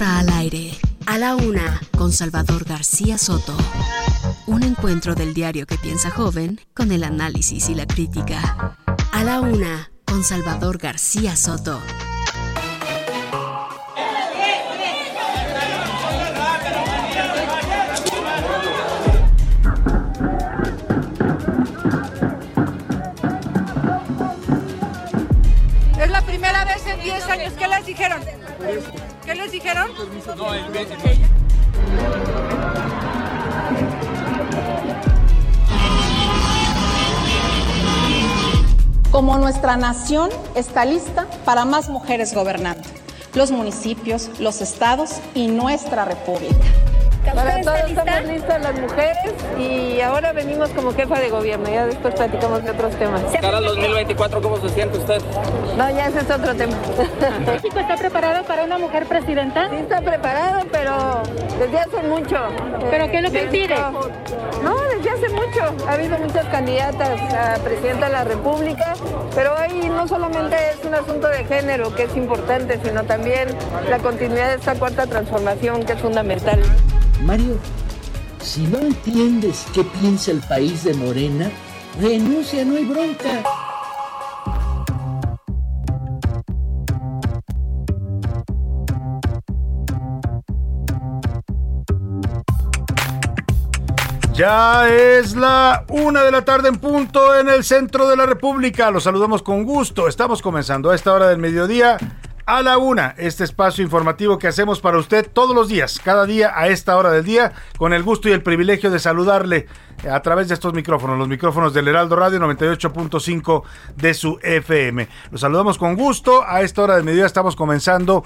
Al aire. A la una, con Salvador García Soto. Un encuentro del diario que piensa joven con el análisis y la crítica. A la una, con Salvador García Soto. Es la primera vez en 10 años. ¿Qué les dijeron? ¿Qué les dijeron? No, el, el- como nuestra nación está lista para más mujeres gobernando, los municipios, los estados y nuestra república. Para todos estamos listas las mujeres y ahora venimos como jefa de gobierno. Ya después platicamos de otros temas. cara al 2024, ¿cómo se siente usted? No, ya ese es otro tema. ¿México está preparado para una mujer presidenta? Sí está preparado, pero desde hace mucho. ¿Pero qué es lo que impide? No, desde hace mucho. Ha habido muchas candidatas a presidenta de la República, pero hoy no solamente es un asunto de género, que es importante, sino también la continuidad de esta cuarta transformación, que es fundamental. Mario, si no entiendes qué piensa el país de Morena, renuncia, no hay bronca. Ya es la una de la tarde en punto en el centro de la República. Los saludamos con gusto. Estamos comenzando a esta hora del mediodía a la una. Este espacio informativo que hacemos para usted todos los días, cada día a esta hora del día, con el gusto y el privilegio de saludarle a través de estos micrófonos, los micrófonos del Heraldo Radio 98.5 de su FM. Los saludamos con gusto. A esta hora del mediodía estamos comenzando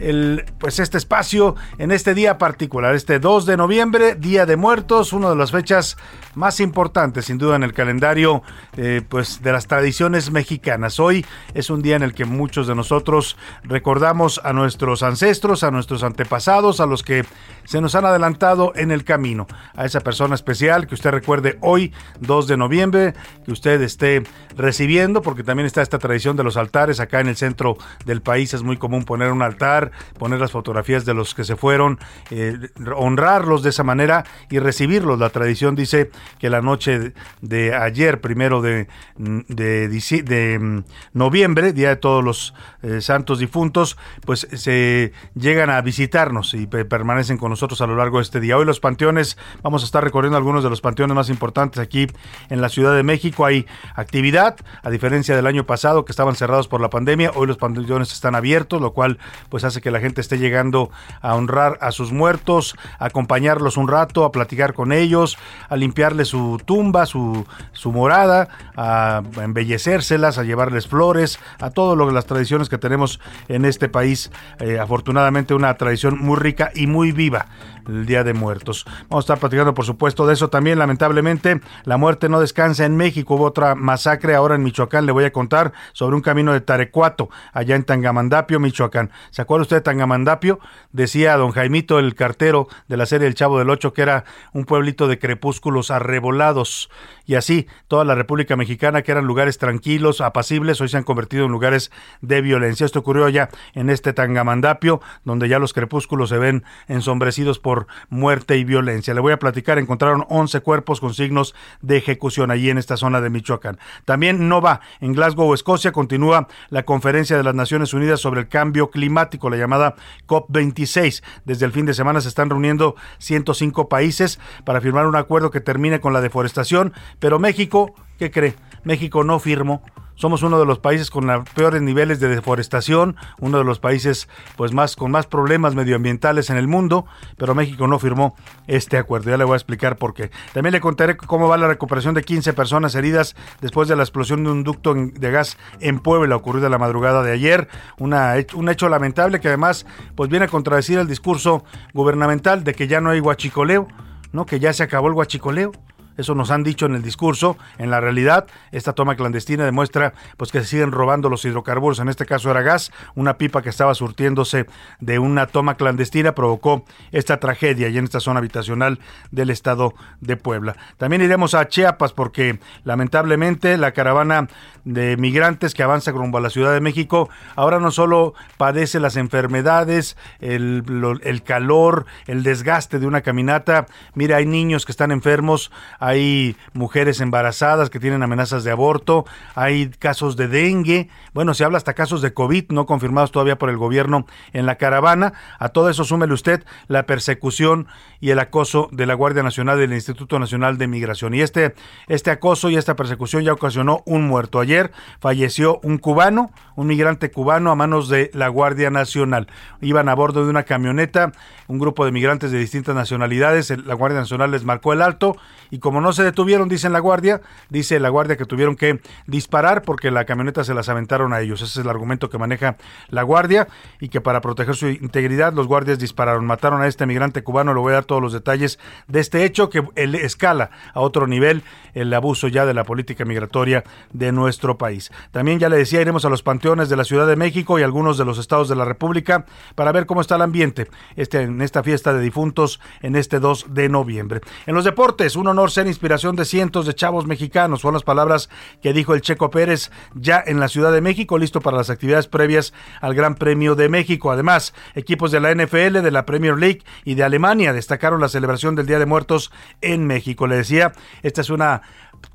el, pues este espacio en este día particular, este 2 de noviembre, Día de Muertos, una de las fechas más importantes sin duda en el calendario eh, pues de las tradiciones mexicanas. Hoy es un día en el que muchos de nosotros recordamos a nuestros ancestros, a nuestros antepasados, a los que se nos han adelantado en el camino, a esa persona especial que usted recuerde hoy, 2 de noviembre, que usted esté recibiendo, porque también está esta tradición de los altares acá en el centro del país, es muy común poner un altar, poner las fotografías de los que se fueron, eh, honrarlos de esa manera y recibirlos. La tradición dice que la noche de ayer, primero de, de, de, mm, noviembre, Día de todos los eh, santos difuntos, pues se llegan a visitarnos y pe- permanecen con nosotros a lo largo de este día. Hoy los panteones, vamos a estar recorriendo algunos de los panteones más importantes aquí en la Ciudad de México. Hay actividad, a diferencia del año pasado que estaban cerrados por la pandemia, hoy los panteones están abiertos, lo cual pues hace que la gente esté llegando a honrar a sus muertos, a acompañarlos un rato, a platicar con ellos, a limpiarles su tumba, su, su morada, a embellecérselas, a llevarles flores, a todo lo las tradiciones que tenemos en este país. Eh, afortunadamente una tradición muy rica y muy viva el Día de Muertos. Vamos a estar platicando, por supuesto, de eso también. Lamentablemente, la muerte no descansa en México. Hubo otra masacre ahora en Michoacán. Le voy a contar sobre un camino de Tarecuato, allá en Tangamandapio, Michoacán. ¿Se acuerda usted Tangamandapio? Decía don Jaimito, el cartero de la serie El Chavo del Ocho, que era un pueblito de crepúsculos arrebolados. Y así, toda la República Mexicana, que eran lugares tranquilos, apacibles, hoy se han convertido en lugares de violencia. Esto ocurrió allá en este Tangamandapio, donde ya los crepúsculos se ven ensombrecidos por muerte y violencia. Le voy a platicar, encontraron 11 cuerpos con signos de ejecución allí en esta zona de Michoacán. También no va, en Glasgow, Escocia, continúa la conferencia de las Naciones Unidas sobre el cambio climático, la llamada COP26. Desde el fin de semana se están reuniendo 105 países para firmar un acuerdo que termine con la deforestación, pero México, ¿qué cree? México no firmó somos uno de los países con los peores niveles de deforestación, uno de los países pues más con más problemas medioambientales en el mundo, pero México no firmó este acuerdo. Ya le voy a explicar por qué. También le contaré cómo va la recuperación de 15 personas heridas después de la explosión de un ducto de gas en Puebla ocurrida la madrugada de ayer, una, un hecho lamentable que además pues viene a contradecir el discurso gubernamental de que ya no hay guachicoleo, ¿no? Que ya se acabó el guachicoleo. Eso nos han dicho en el discurso. En la realidad, esta toma clandestina demuestra pues que se siguen robando los hidrocarburos. En este caso era gas. Una pipa que estaba surtiéndose de una toma clandestina provocó esta tragedia y en esta zona habitacional del estado de Puebla. También iremos a Chiapas porque lamentablemente la caravana de migrantes que avanza rumbo a la Ciudad de México ahora no solo padece las enfermedades, el, el calor, el desgaste de una caminata. Mira, hay niños que están enfermos, hay mujeres embarazadas que tienen amenazas de aborto, hay casos de dengue, bueno, se habla hasta casos de COVID no confirmados todavía por el gobierno en la caravana. A todo eso súmele usted la persecución y el acoso de la Guardia Nacional del Instituto Nacional de Migración. Y este, este acoso y esta persecución ya ocasionó un muerto. Ayer falleció un cubano, un migrante cubano a manos de la Guardia Nacional. Iban a bordo de una camioneta, un grupo de migrantes de distintas nacionalidades, la Guardia Nacional les marcó el alto y como no se detuvieron, dicen la Guardia, dice la Guardia que tuvieron que disparar porque la camioneta se las aventaron a ellos. Ese es el argumento que maneja la Guardia y que para proteger su integridad los guardias dispararon, mataron a este migrante cubano, le voy a dar todos los detalles de este hecho que escala a otro nivel el abuso ya de la política migratoria de nuestro país. También ya le decía, iremos a los panteones de la Ciudad de México y algunos de los estados de la República para ver cómo está el ambiente este, en esta fiesta de difuntos en este 2 de noviembre. En los deportes, un honor ser inspiración de cientos de chavos mexicanos. Son las palabras que dijo el Checo Pérez ya en la Ciudad de México, listo para las actividades previas al Gran Premio de México. Además, equipos de la NFL, de la Premier League y de Alemania destacaron la celebración del Día de Muertos en México. Le decía, esta es una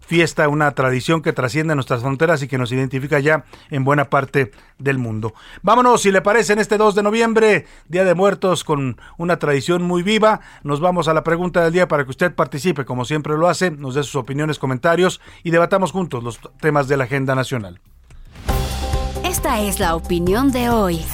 fiesta, una tradición que trasciende nuestras fronteras y que nos identifica ya en buena parte del mundo. Vámonos, si le parece, en este 2 de noviembre, Día de Muertos, con una tradición muy viva. Nos vamos a la pregunta del día para que usted participe, como siempre lo hace, nos dé sus opiniones, comentarios y debatamos juntos los temas de la agenda nacional. Esta es la opinión de hoy.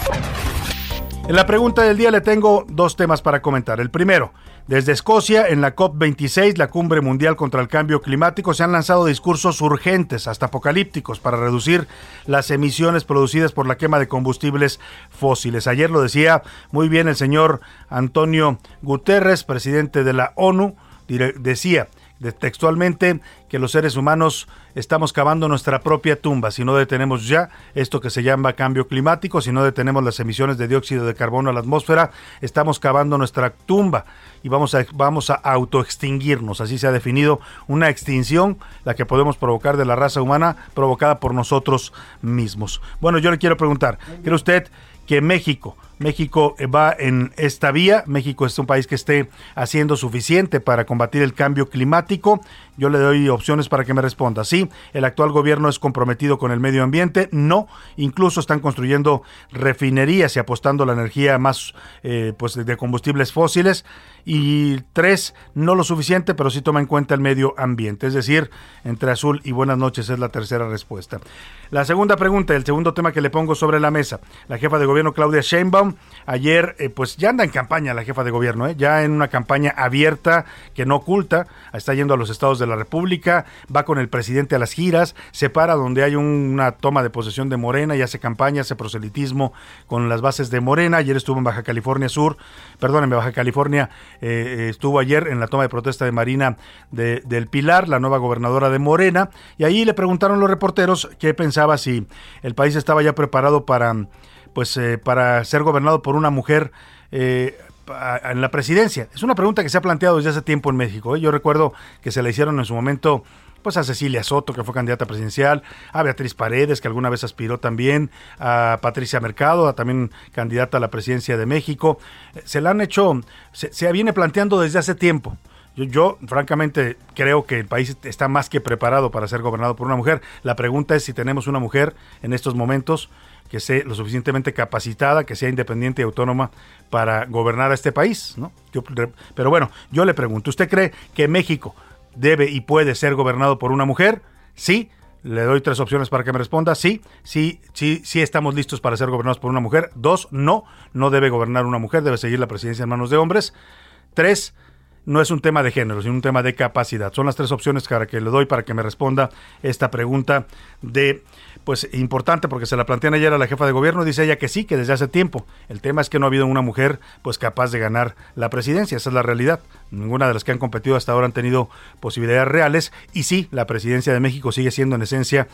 En la pregunta del día le tengo dos temas para comentar. El primero, desde Escocia, en la COP26, la cumbre mundial contra el cambio climático, se han lanzado discursos urgentes, hasta apocalípticos, para reducir las emisiones producidas por la quema de combustibles fósiles. Ayer lo decía muy bien el señor Antonio Guterres, presidente de la ONU, decía textualmente que los seres humanos estamos cavando nuestra propia tumba si no detenemos ya esto que se llama cambio climático, si no detenemos las emisiones de dióxido de carbono a la atmósfera, estamos cavando nuestra tumba y vamos vamos a autoextinguirnos. Así se ha definido una extinción, la que podemos provocar de la raza humana, provocada por nosotros mismos. Bueno, yo le quiero preguntar, ¿cree usted que México México va en esta vía. México es un país que esté haciendo suficiente para combatir el cambio climático. Yo le doy opciones para que me responda. Sí, el actual gobierno es comprometido con el medio ambiente. No, incluso están construyendo refinerías y apostando la energía más eh, pues de combustibles fósiles. Y tres, no lo suficiente, pero sí toma en cuenta el medio ambiente. Es decir, entre azul y buenas noches es la tercera respuesta. La segunda pregunta, el segundo tema que le pongo sobre la mesa. La jefa de gobierno Claudia Sheinbaum Ayer, eh, pues ya anda en campaña la jefa de gobierno, eh, ya en una campaña abierta que no oculta, está yendo a los estados de la República, va con el presidente a las giras, se para donde hay una toma de posesión de Morena y hace campaña, hace proselitismo con las bases de Morena. Ayer estuvo en Baja California Sur, perdón, en Baja California eh, estuvo ayer en la toma de protesta de Marina del Pilar, la nueva gobernadora de Morena, y ahí le preguntaron los reporteros qué pensaba si el país estaba ya preparado para pues eh, para ser gobernado por una mujer eh, en la presidencia? Es una pregunta que se ha planteado desde hace tiempo en México. ¿eh? Yo recuerdo que se le hicieron en su momento pues a Cecilia Soto, que fue candidata presidencial, a Beatriz Paredes, que alguna vez aspiró también, a Patricia Mercado, también candidata a la presidencia de México. Se la han hecho, se, se viene planteando desde hace tiempo. Yo, yo, francamente, creo que el país está más que preparado para ser gobernado por una mujer. La pregunta es si tenemos una mujer en estos momentos que sea lo suficientemente capacitada, que sea independiente y autónoma para gobernar a este país, ¿no? pero bueno, yo le pregunto, ¿usted cree que México debe y puede ser gobernado por una mujer? Sí, Le doy tres opciones para que me responda. Sí, sí, sí, sí estamos listos para ser gobernados por una mujer. Dos, no, no debe gobernar una mujer, debe seguir la presidencia en manos de hombres. Tres, no es un tema de género, sino un tema de capacidad. Son las tres opciones para que le doy para que me responda esta pregunta de pues importante porque se la plantean ayer a la jefa de gobierno, dice ella que sí, que desde hace tiempo. El tema es que no ha habido una mujer pues capaz de ganar la presidencia, esa es la realidad. Ninguna de las que han competido hasta ahora han tenido posibilidades reales y sí, la presidencia de México sigue siendo en esencia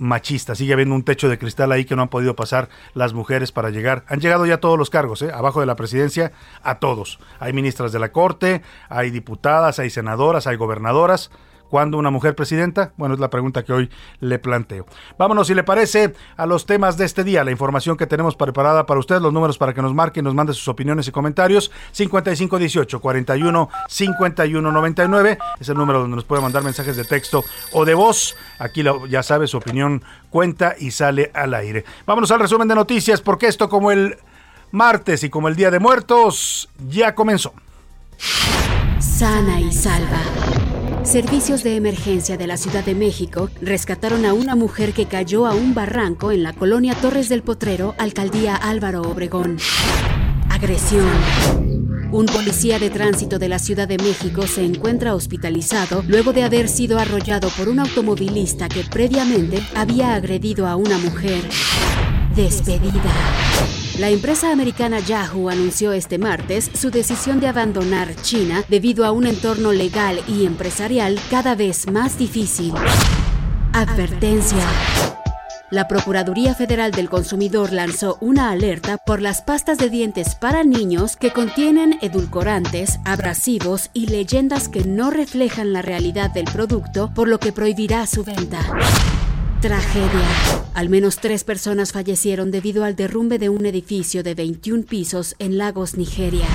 machista. Sigue habiendo un techo de cristal ahí que no han podido pasar las mujeres para llegar. Han llegado ya todos los cargos, ¿eh? abajo de la presidencia, a todos. Hay ministras de la Corte, hay diputadas, hay senadoras, hay gobernadoras. ¿Cuándo una mujer presidenta? Bueno, es la pregunta que hoy le planteo. Vámonos, si le parece, a los temas de este día, la información que tenemos preparada para usted, los números para que nos marque y nos mande sus opiniones y comentarios. 5518 41 51 99 es el número donde nos puede mandar mensajes de texto o de voz. Aquí ya sabe, su opinión cuenta y sale al aire. Vámonos al resumen de noticias, porque esto, como el martes y como el Día de Muertos, ya comenzó. Sana y salva. Servicios de emergencia de la Ciudad de México rescataron a una mujer que cayó a un barranco en la colonia Torres del Potrero, alcaldía Álvaro Obregón. Agresión. Un policía de tránsito de la Ciudad de México se encuentra hospitalizado luego de haber sido arrollado por un automovilista que previamente había agredido a una mujer. Despedida. La empresa americana Yahoo anunció este martes su decisión de abandonar China debido a un entorno legal y empresarial cada vez más difícil. Advertencia. La Procuraduría Federal del Consumidor lanzó una alerta por las pastas de dientes para niños que contienen edulcorantes, abrasivos y leyendas que no reflejan la realidad del producto, por lo que prohibirá su venta. Tragedia. Al menos tres personas fallecieron debido al derrumbe de un edificio de 21 pisos en Lagos, Nigeria.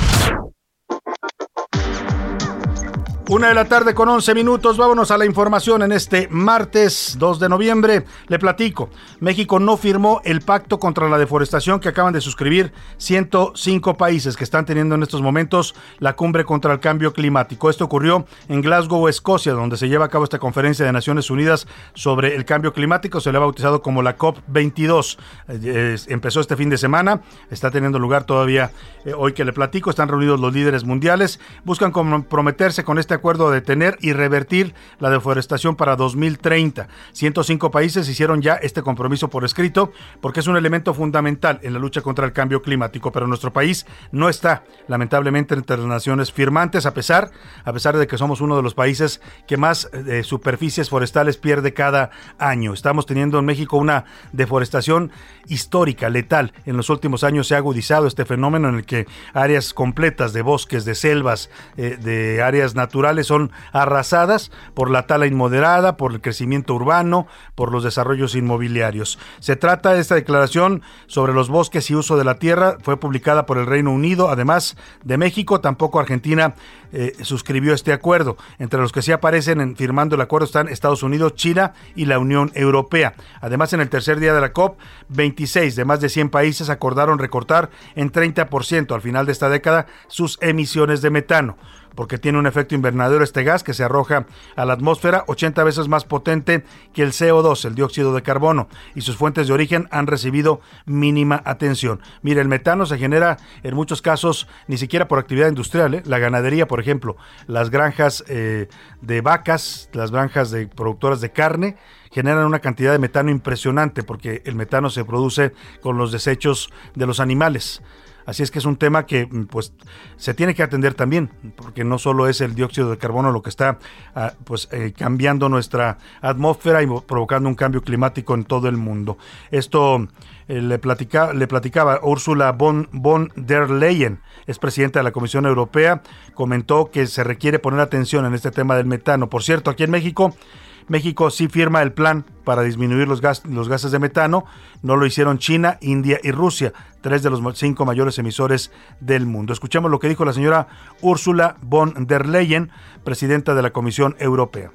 Una de la tarde con 11 minutos, vámonos a la información en este martes 2 de noviembre. Le platico, México no firmó el pacto contra la deforestación que acaban de suscribir 105 países que están teniendo en estos momentos la cumbre contra el cambio climático. Esto ocurrió en Glasgow, Escocia, donde se lleva a cabo esta conferencia de Naciones Unidas sobre el cambio climático. Se le ha bautizado como la COP22. Eh, empezó este fin de semana, está teniendo lugar todavía eh, hoy que le platico. Están reunidos los líderes mundiales, buscan comprometerse con este acuerdo de detener y revertir la deforestación para 2030. 105 países hicieron ya este compromiso por escrito porque es un elemento fundamental en la lucha contra el cambio climático, pero nuestro país no está lamentablemente entre las naciones firmantes a pesar a pesar de que somos uno de los países que más eh, superficies forestales pierde cada año. Estamos teniendo en México una deforestación histórica, letal. En los últimos años se ha agudizado este fenómeno en el que áreas completas de bosques, de selvas, eh, de áreas naturales son arrasadas por la tala inmoderada, por el crecimiento urbano, por los desarrollos inmobiliarios. Se trata de esta declaración sobre los bosques y uso de la tierra, fue publicada por el Reino Unido, además de México, tampoco Argentina eh, suscribió este acuerdo. Entre los que sí aparecen en, firmando el acuerdo están Estados Unidos, China y la Unión Europea. Además, en el tercer día de la COP, 26 de más de 100 países acordaron recortar en 30% al final de esta década sus emisiones de metano porque tiene un efecto invernadero este gas que se arroja a la atmósfera 80 veces más potente que el CO2, el dióxido de carbono, y sus fuentes de origen han recibido mínima atención. Mire, el metano se genera en muchos casos ni siquiera por actividad industrial, ¿eh? la ganadería, por ejemplo, las granjas eh, de vacas, las granjas de productoras de carne, generan una cantidad de metano impresionante porque el metano se produce con los desechos de los animales. Así es que es un tema que mm, pues se tiene que atender también, porque no solo es el dióxido de carbono lo que está ah, pues eh, cambiando nuestra atmósfera y provocando un cambio climático en todo el mundo. Esto eh, le, platica, le platicaba Ursula von, von der Leyen, es presidenta de la Comisión Europea, comentó que se requiere poner atención en este tema del metano. Por cierto, aquí en México México sí firma el plan para disminuir los, los gases de metano. No lo hicieron China, India y Rusia, tres de los cinco mayores emisores del mundo. Escuchamos lo que dijo la señora Ursula von der Leyen, presidenta de la Comisión Europea.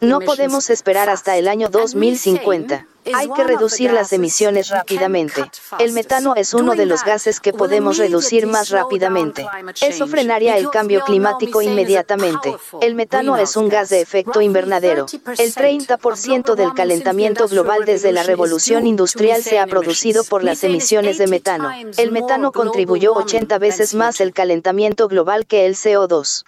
No podemos esperar hasta el año 2050. Hay que reducir las emisiones rápidamente. El metano es uno de los gases que podemos reducir más rápidamente. Eso frenaría el cambio climático inmediatamente. El metano es un gas de efecto invernadero. El 30% del calentamiento global desde la revolución industrial se ha producido por las emisiones de metano. El metano contribuyó 80 veces más el calentamiento global que el CO2.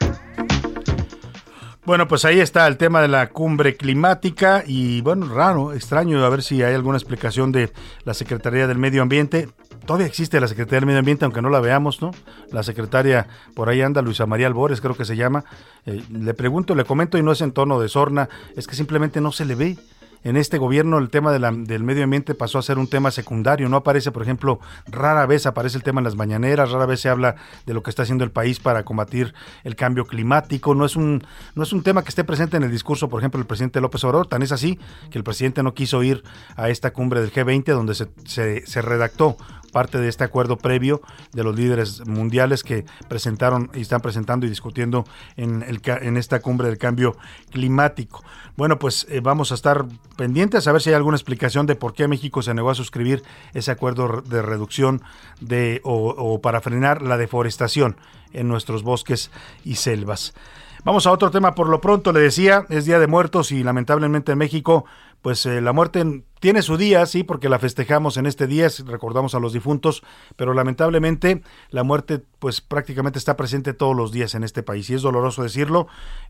Bueno, pues ahí está el tema de la cumbre climática y bueno, raro, extraño, a ver si hay alguna explicación de la Secretaría del Medio Ambiente. Todavía existe la Secretaría del Medio Ambiente, aunque no la veamos, ¿no? La secretaria, por ahí anda, Luisa María Albores, creo que se llama. Eh, le pregunto, le comento y no es en tono de sorna, es que simplemente no se le ve en este gobierno el tema del medio ambiente pasó a ser un tema secundario. No aparece, por ejemplo, rara vez aparece el tema en las mañaneras, rara vez se habla de lo que está haciendo el país para combatir el cambio climático. No es un, no es un tema que esté presente en el discurso, por ejemplo, del presidente López Obrador. Tan es así que el presidente no quiso ir a esta cumbre del G20 donde se, se redactó parte de este acuerdo previo de los líderes mundiales que presentaron y están presentando y discutiendo en, el, en esta cumbre del cambio climático. Bueno, pues eh, vamos a estar pendientes a ver si hay alguna explicación de por qué México se negó a suscribir ese acuerdo de reducción de o, o para frenar la deforestación en nuestros bosques y selvas. Vamos a otro tema por lo pronto, le decía, es Día de Muertos y lamentablemente en México pues eh, la muerte tiene su día, sí, porque la festejamos en este día, recordamos a los difuntos, pero lamentablemente la muerte pues prácticamente está presente todos los días en este país y es doloroso decirlo,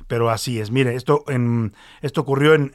pero así es. Mire, esto en esto ocurrió en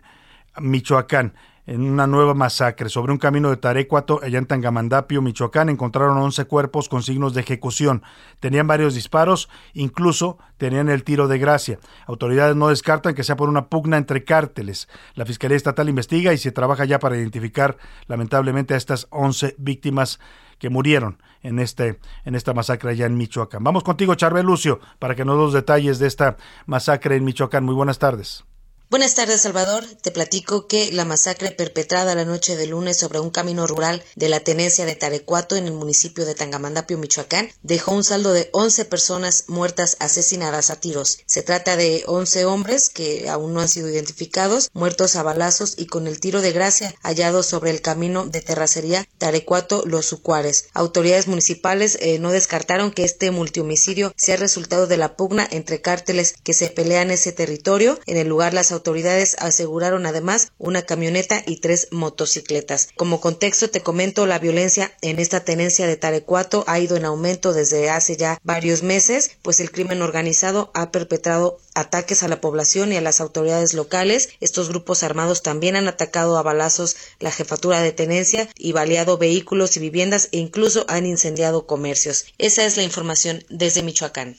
Michoacán en una nueva masacre. Sobre un camino de Tarecuato, allá en Tangamandapio, Michoacán, encontraron 11 cuerpos con signos de ejecución. Tenían varios disparos, incluso tenían el tiro de gracia. Autoridades no descartan que sea por una pugna entre cárteles. La Fiscalía Estatal investiga y se trabaja ya para identificar, lamentablemente, a estas 11 víctimas que murieron en, este, en esta masacre allá en Michoacán. Vamos contigo, Charbel Lucio, para que nos los detalles de esta masacre en Michoacán. Muy buenas tardes. Buenas tardes, Salvador. Te platico que la masacre perpetrada la noche de lunes sobre un camino rural de la tenencia de Tarecuato en el municipio de Tangamandapio, Michoacán, dejó un saldo de 11 personas muertas asesinadas a tiros. Se trata de 11 hombres que aún no han sido identificados, muertos a balazos y con el tiro de gracia hallados sobre el camino de terracería Tarecuato Los Ucuares. Autoridades municipales eh, no descartaron que este multihomicidio sea resultado de la pugna entre cárteles que se pelean ese territorio. En el lugar las autoridades aseguraron además una camioneta y tres motocicletas. Como contexto te comento la violencia en esta tenencia de Tarecuato ha ido en aumento desde hace ya varios meses, pues el crimen organizado ha perpetrado ataques a la población y a las autoridades locales. Estos grupos armados también han atacado a balazos la jefatura de tenencia y baleado vehículos y viviendas e incluso han incendiado comercios. Esa es la información desde Michoacán.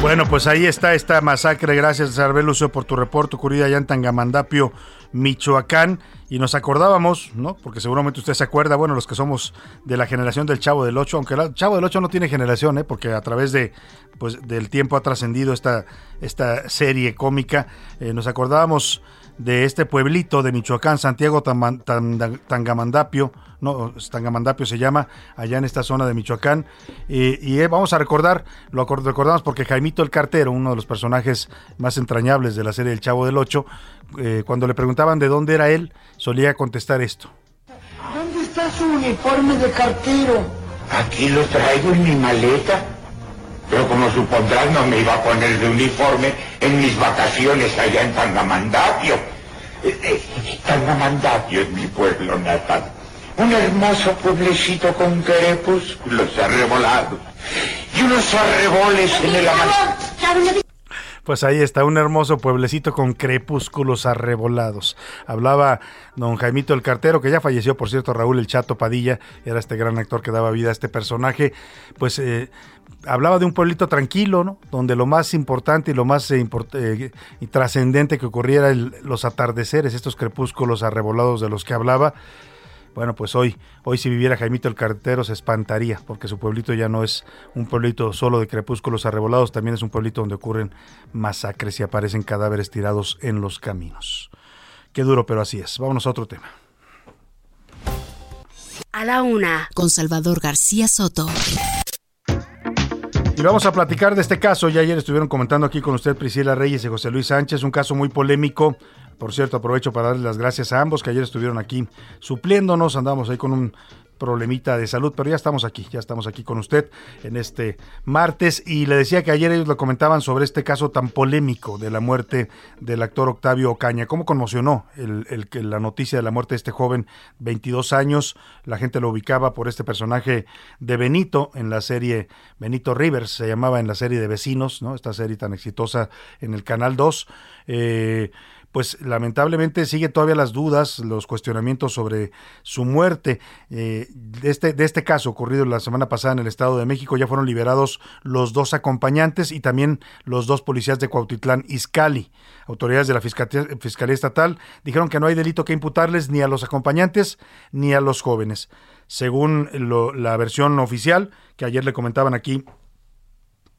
Bueno, pues ahí está esta masacre. Gracias, Lucio, por tu reporte ocurrida allá en Tangamandapio, Michoacán. Y nos acordábamos, ¿no? Porque seguramente usted se acuerda, bueno, los que somos de la generación del Chavo del Ocho, aunque el Chavo del Ocho no tiene generación, ¿eh? Porque a través de, pues, del tiempo ha trascendido esta, esta serie cómica. Eh, nos acordábamos de este pueblito de Michoacán, Santiago Tangamandapio, no, Tangamandapio se llama, allá en esta zona de Michoacán. y eh, vamos a recordar, lo recordamos porque Jaimito el Cartero, uno de los personajes más entrañables de la serie El Chavo del Ocho, eh, cuando le preguntaban de dónde era él, solía contestar esto. ¿Dónde está su uniforme de cartero? Aquí lo traigo en mi maleta. Pero como supondrás, no me iba a poner de uniforme en mis vacaciones allá en Tangamandapio. Eh, eh, Tangamandapio es mi pueblo natal. Un hermoso pueblecito con crepúsculos arrebolados y unos arreboles en el amanecer. Pues ahí está, un hermoso pueblecito con crepúsculos arrebolados. Hablaba don Jaimito el Cartero, que ya falleció, por cierto, Raúl el Chato Padilla, era este gran actor que daba vida a este personaje. Pues eh, hablaba de un pueblito tranquilo, ¿no? Donde lo más importante y lo más eh, eh, trascendente que ocurriera los atardeceres, estos crepúsculos arrebolados de los que hablaba. Bueno, pues hoy, hoy si viviera Jaimito el Cartero se espantaría, porque su pueblito ya no es un pueblito solo de crepúsculos arrebolados, también es un pueblito donde ocurren masacres y aparecen cadáveres tirados en los caminos. Qué duro, pero así es. Vámonos a otro tema. A la una, con Salvador García Soto. Y vamos a platicar de este caso. Ya ayer estuvieron comentando aquí con usted Priscila Reyes y José Luis Sánchez, un caso muy polémico. Por cierto, aprovecho para darles las gracias a ambos que ayer estuvieron aquí supliéndonos. Andamos ahí con un problemita de salud, pero ya estamos aquí, ya estamos aquí con usted en este martes y le decía que ayer ellos lo comentaban sobre este caso tan polémico de la muerte del actor Octavio Ocaña. ¿Cómo conmocionó el, el, la noticia de la muerte de este joven, 22 años? La gente lo ubicaba por este personaje de Benito en la serie Benito Rivers, se llamaba en la serie de Vecinos, ¿no? Esta serie tan exitosa en el Canal 2. Eh, pues lamentablemente sigue todavía las dudas, los cuestionamientos sobre su muerte. Eh, de, este, de este caso ocurrido la semana pasada en el Estado de México ya fueron liberados los dos acompañantes y también los dos policías de Cuautitlán Izcalli. Autoridades de la Fiscalía, Fiscalía Estatal dijeron que no hay delito que imputarles ni a los acompañantes ni a los jóvenes. Según la versión oficial, que ayer le comentaban aquí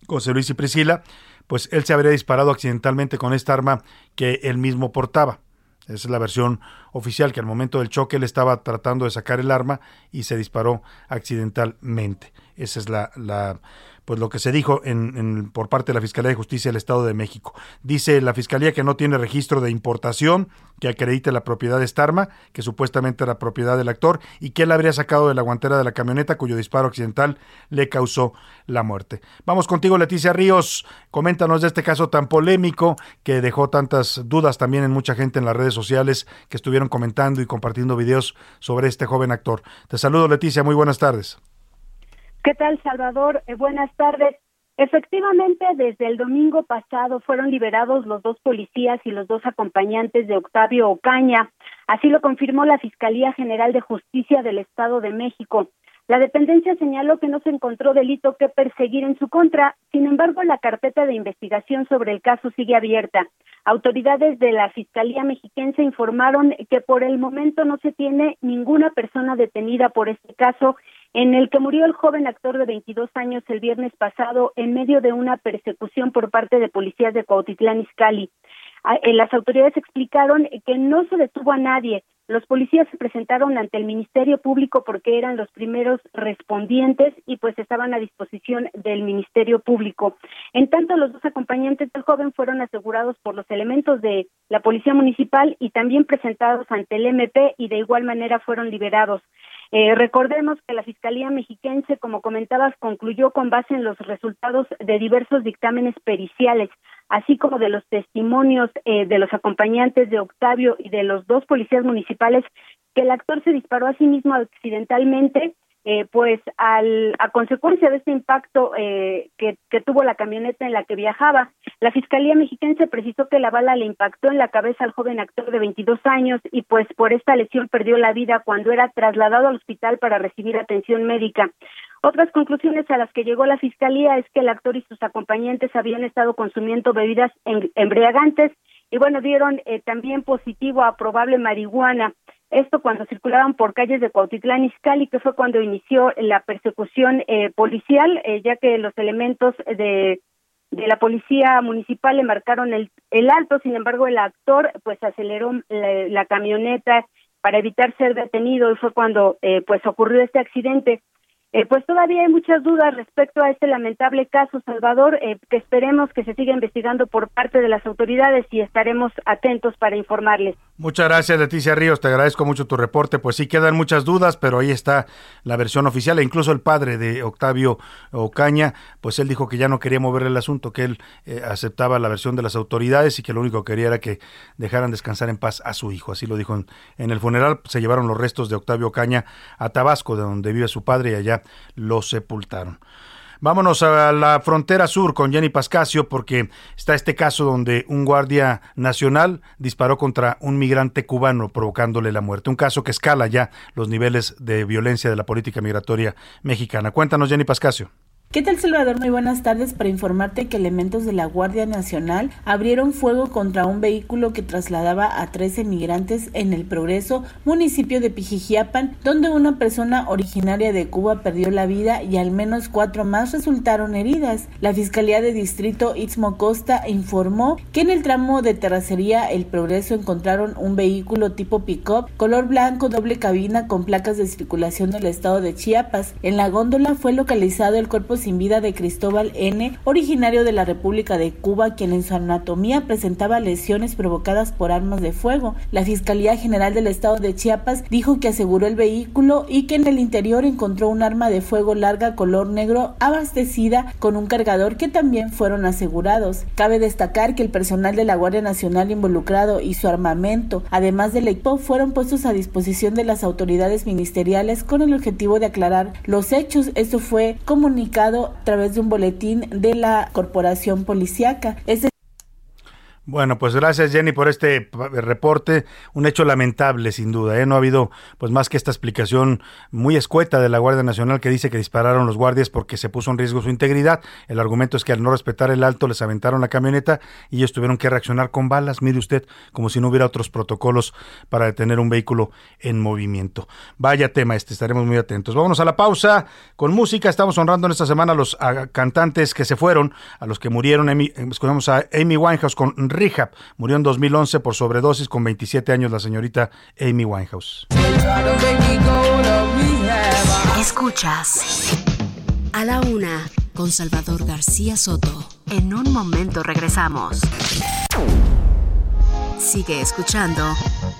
José Luis y Priscila, pues él se habría disparado accidentalmente con esta arma que él mismo portaba. Esa es la versión oficial, que al momento del choque él estaba tratando de sacar el arma y se disparó accidentalmente. Esa es la, la pues lo que se dijo en, por parte de la Fiscalía de Justicia del Estado de México. Dice la Fiscalía que no tiene registro de importación que acredite la propiedad de esta arma, que supuestamente era propiedad del actor, y que él habría sacado de la guantera de la camioneta cuyo disparo accidental le causó la muerte. Vamos contigo, Leticia Ríos. Coméntanos de este caso tan polémico que dejó tantas dudas también en mucha gente en las redes sociales que estuvieron comentando y compartiendo videos sobre este joven actor. Te saludo, Leticia. Muy buenas tardes. ¿Qué tal, Salvador? Eh, buenas tardes. Efectivamente, desde el domingo pasado fueron liberados los dos policías y los dos acompañantes de Octavio Ocaña. Así lo confirmó la Fiscalía General de Justicia del Estado de México. La dependencia señaló que no se encontró delito que perseguir en su contra, sin embargo, la carpeta de investigación sobre el caso sigue abierta. Autoridades de la Fiscalía Mexiquense informaron que por el momento no se tiene ninguna persona detenida por este caso en el que murió el joven actor de 22 años el viernes pasado en medio de una persecución por parte de policías de Cuautitlán Izcalli. Ah, eh, las autoridades explicaron que no se detuvo a nadie. Los policías se presentaron ante el Ministerio Público porque eran los primeros respondientes y pues estaban a disposición del Ministerio Público. En tanto, los dos acompañantes del joven fueron asegurados por los elementos de la Policía Municipal y también presentados ante el MP y de igual manera fueron liberados. Eh, recordemos que la Fiscalía Mexiquense, como comentabas, concluyó con base en los resultados de diversos dictámenes periciales, así como de los testimonios eh, de los acompañantes de Octavio y de los dos policías municipales, que el actor se disparó a sí mismo accidentalmente eh, pues al, a consecuencia de este impacto eh, que, tuvo la camioneta en la que viajaba, la Fiscalía Mexiquense precisó que la bala le impactó en la cabeza al joven actor de 22 años y pues por esta lesión perdió la vida cuando era trasladado al hospital para recibir atención médica. Otras conclusiones a las que llegó la Fiscalía es que el actor y sus acompañantes habían estado consumiendo bebidas embriagantes y bueno, dieron eh, también positivo a probable marihuana. Esto cuando circulaban por calles de Cuautitlán Izcalli, que fue cuando inició la persecución eh, policial, eh, ya que los elementos de, de la policía municipal le marcaron el, el alto, sin embargo el actor pues aceleró la, la camioneta para evitar ser detenido y fue cuando eh, pues ocurrió este accidente. Eh, pues todavía hay muchas dudas respecto a este lamentable caso, Salvador, eh, que esperemos que se siga investigando por parte de las autoridades y estaremos atentos para informarles. Muchas gracias, Leticia Ríos, te agradezco mucho tu reporte. Pues sí, quedan muchas dudas, pero ahí está la versión oficial e incluso el padre de Octavio Ocaña, pues él dijo que ya no quería mover el asunto, que él eh, aceptaba la versión de las autoridades y que lo único que quería era que dejaran descansar en paz a su hijo. Así lo dijo en, en el funeral. Se llevaron los restos de Octavio Ocaña a Tabasco, de donde vive su padre, y allá lo sepultaron. Vámonos a la frontera sur con Jenny Pascasio porque está este caso donde un guardia nacional disparó contra un migrante cubano provocándole la muerte. Un caso que escala ya los niveles de violencia de la política migratoria mexicana. Cuéntanos, Jenny Pascasio. ¿Qué tal Salvador? Muy buenas tardes para informarte que elementos de la Guardia Nacional abrieron fuego contra un vehículo que trasladaba a 13 migrantes en el Progreso, municipio de Pijijiapan, donde una persona originaria de Cuba perdió la vida y al menos cuatro más resultaron heridas. La Fiscalía de Distrito Istmo Costa informó que en el tramo de terracería El Progreso encontraron un vehículo tipo pick-up color blanco doble cabina con placas de circulación del estado de Chiapas. En la góndola fue localizado el cuerpo sin vida de Cristóbal N., originario de la República de Cuba, quien en su anatomía presentaba lesiones provocadas por armas de fuego. La Fiscalía General del Estado de Chiapas dijo que aseguró el vehículo y que en el interior encontró un arma de fuego larga color negro abastecida con un cargador que también fueron asegurados. Cabe destacar que el personal de la Guardia Nacional involucrado y su armamento, además del equipo, fueron puestos a disposición de las autoridades ministeriales con el objetivo de aclarar los hechos. Esto fue comunicado a través de un boletín de la corporación policíaca. Este bueno, pues gracias Jenny por este reporte, un hecho lamentable sin duda, ¿eh? no ha habido pues más que esta explicación muy escueta de la Guardia Nacional que dice que dispararon los guardias porque se puso en riesgo su integridad. El argumento es que al no respetar el alto les aventaron la camioneta y ellos tuvieron que reaccionar con balas, mire usted, como si no hubiera otros protocolos para detener un vehículo en movimiento. Vaya tema este, estaremos muy atentos. Vámonos a la pausa con música, estamos honrando en esta semana a los cantantes que se fueron, a los que murieron, escuchamos a Amy Winehouse con rehab. Murió en 2011 por sobredosis con 27 años la señorita Amy Winehouse. Escuchas a la una con Salvador García Soto. En un momento regresamos. Sigue escuchando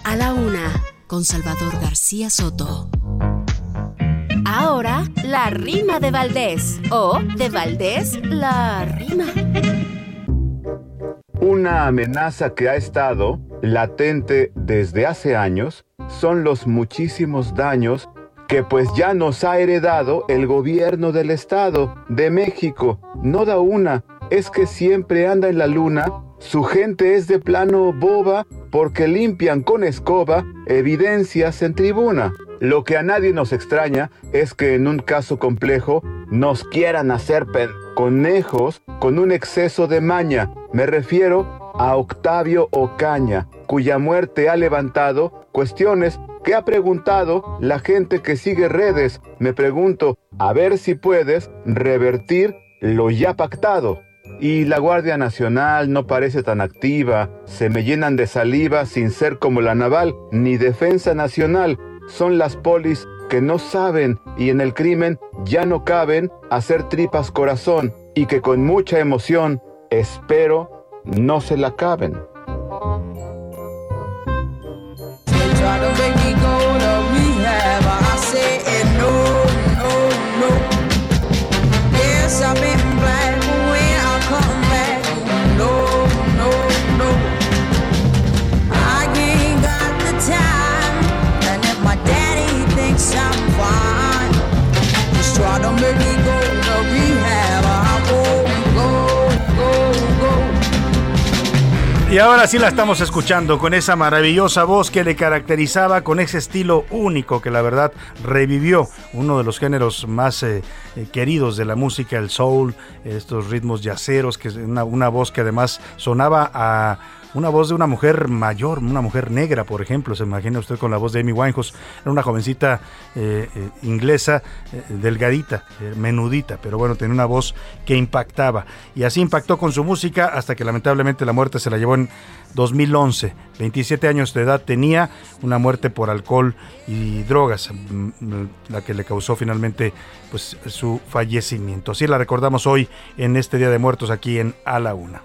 a la una con Salvador García Soto. Ahora, la rima de Valdés. O de Valdés, la rima. Una amenaza que ha estado latente desde hace años son los muchísimos daños que pues ya nos ha heredado el gobierno del Estado de México. No da una, es que siempre anda en la luna, su gente es de plano boba porque limpian con escoba evidencias en tribuna. Lo que a nadie nos extraña es que en un caso complejo nos quieran hacer conejos con un exceso de maña. Me refiero a Octavio Ocaña, cuya muerte ha levantado cuestiones que ha preguntado la gente que sigue redes. Me pregunto, a ver si puedes revertir lo ya pactado. Y la Guardia Nacional no parece tan activa, se me llenan de saliva sin ser como la naval, ni defensa nacional, son las polis que no saben y en el crimen ya no caben hacer tripas corazón y que con mucha emoción espero no se la caben. Y ahora sí la estamos escuchando con esa maravillosa voz que le caracterizaba, con ese estilo único que la verdad revivió uno de los géneros más eh, eh, queridos de la música, el soul, estos ritmos yaceros, que es una, una voz que además sonaba a una voz de una mujer mayor, una mujer negra, por ejemplo. Se imagina usted con la voz de Amy Winehouse. Era una jovencita eh, eh, inglesa, eh, delgadita, menudita, pero bueno, tenía una voz que impactaba. Y así impactó con su música hasta que lamentablemente la muerte se la llevó en 2011. 27 años de edad tenía, una muerte por alcohol y drogas, mm, mm, la que le causó finalmente pues, su fallecimiento. Así la recordamos hoy en este Día de Muertos aquí en A la Una.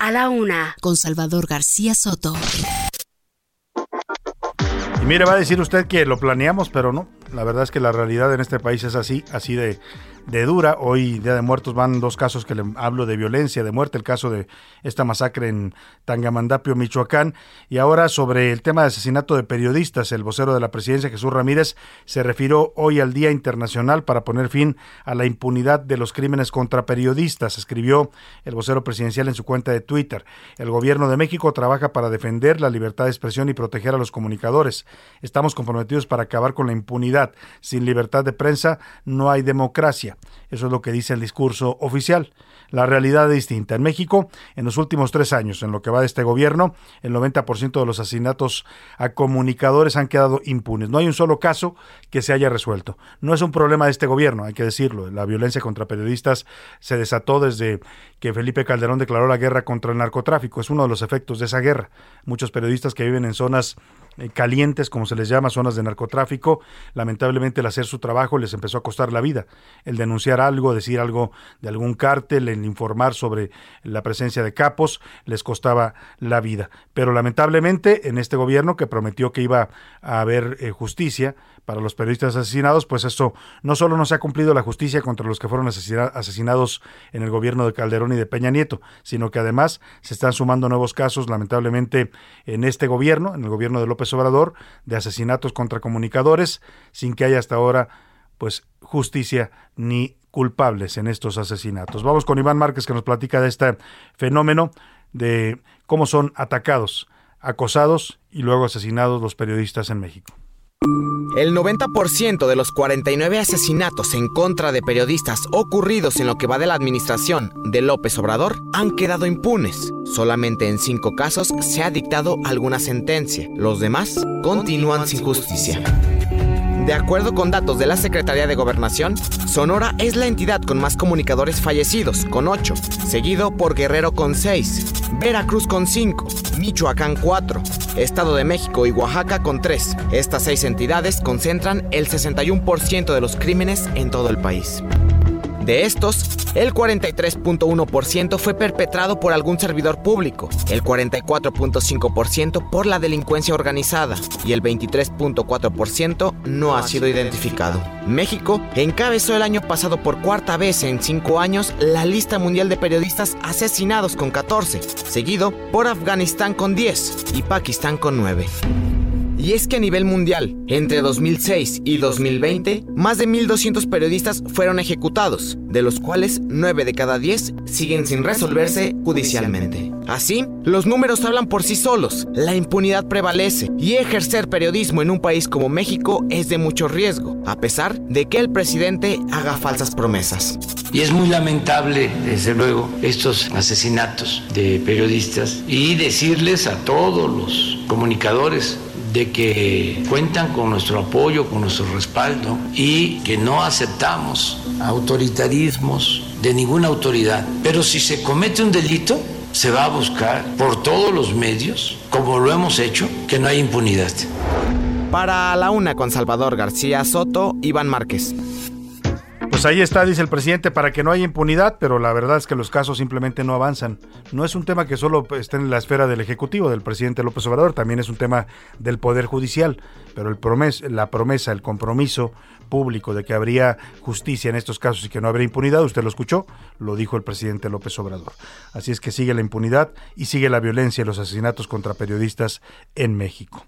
A la una, con Salvador García Soto. Y mire, va a decir usted que lo planeamos, pero no. La verdad es que la realidad en este país es así, así de, de dura. Hoy, Día de Muertos, van dos casos que le hablo de violencia, de muerte, el caso de esta masacre en Tangamandapio, Michoacán, y ahora sobre el tema de asesinato de periodistas. El vocero de la presidencia, Jesús Ramírez, se refirió hoy al Día Internacional para poner fin a la impunidad de los crímenes contra periodistas, escribió el vocero presidencial en su cuenta de Twitter. El gobierno de México trabaja para defender la libertad de expresión y proteger a los comunicadores. Estamos comprometidos para acabar con la impunidad. Sin libertad de prensa no hay democracia. Eso es lo que dice el discurso oficial. La realidad es distinta. En México, en los últimos tres años, en lo que va de este gobierno, el 90% de los asesinatos a comunicadores han quedado impunes. No hay un solo caso que se haya resuelto. No es un problema de este gobierno, hay que decirlo. La violencia contra periodistas se desató desde que Felipe Calderón declaró la guerra contra el narcotráfico. Es uno de los efectos de esa guerra. Muchos periodistas que viven en zonas calientes, como se les llama, zonas de narcotráfico, lamentablemente el hacer su trabajo les empezó a costar la vida. El denunciar algo, decir algo de algún cártel, el informar sobre la presencia de capos, les costaba la vida. Pero lamentablemente en este gobierno que prometió que iba a haber eh, justicia, para los periodistas asesinados, pues esto no solo no se ha cumplido la justicia contra los que fueron asesinados en el gobierno de Calderón y de Peña Nieto, sino que además se están sumando nuevos casos, lamentablemente, en este gobierno, en el gobierno de López Obrador, de asesinatos contra comunicadores, sin que haya hasta ahora, pues, justicia ni culpables en estos asesinatos. Vamos con Iván Márquez que nos platica de este fenómeno de cómo son atacados, acosados y luego asesinados los periodistas en México. El 90% de los 49 asesinatos en contra de periodistas ocurridos en lo que va de la administración de López Obrador han quedado impunes. Solamente en cinco casos se ha dictado alguna sentencia. Los demás continúan sin justicia. De acuerdo con datos de la Secretaría de Gobernación, Sonora es la entidad con más comunicadores fallecidos, con 8, seguido por Guerrero con 6, Veracruz con 5, Michoacán 4, Estado de México y Oaxaca con 3. Estas seis entidades concentran el 61% de los crímenes en todo el país. De estos, el 43.1% fue perpetrado por algún servidor público, el 44.5% por la delincuencia organizada y el 23.4% no ha sido identificado. México encabezó el año pasado por cuarta vez en cinco años la lista mundial de periodistas asesinados con 14, seguido por Afganistán con 10 y Pakistán con 9. Y es que a nivel mundial, entre 2006 y 2020, más de 1.200 periodistas fueron ejecutados, de los cuales 9 de cada 10 siguen sin resolverse judicialmente. Así, los números hablan por sí solos, la impunidad prevalece y ejercer periodismo en un país como México es de mucho riesgo, a pesar de que el presidente haga falsas promesas. Y es muy lamentable, desde luego, estos asesinatos de periodistas y decirles a todos los comunicadores de que cuentan con nuestro apoyo, con nuestro respaldo y que no aceptamos autoritarismos de ninguna autoridad. Pero si se comete un delito, se va a buscar por todos los medios, como lo hemos hecho, que no hay impunidad. Para la una con Salvador García Soto, Iván Márquez. Pues ahí está, dice el presidente, para que no haya impunidad, pero la verdad es que los casos simplemente no avanzan. No es un tema que solo esté en la esfera del Ejecutivo, del presidente López Obrador, también es un tema del Poder Judicial, pero la promesa, el compromiso público de que habría justicia en estos casos y que no habría impunidad, usted lo escuchó, lo dijo el presidente López Obrador. Así es que sigue la impunidad y sigue la violencia y los asesinatos contra periodistas en México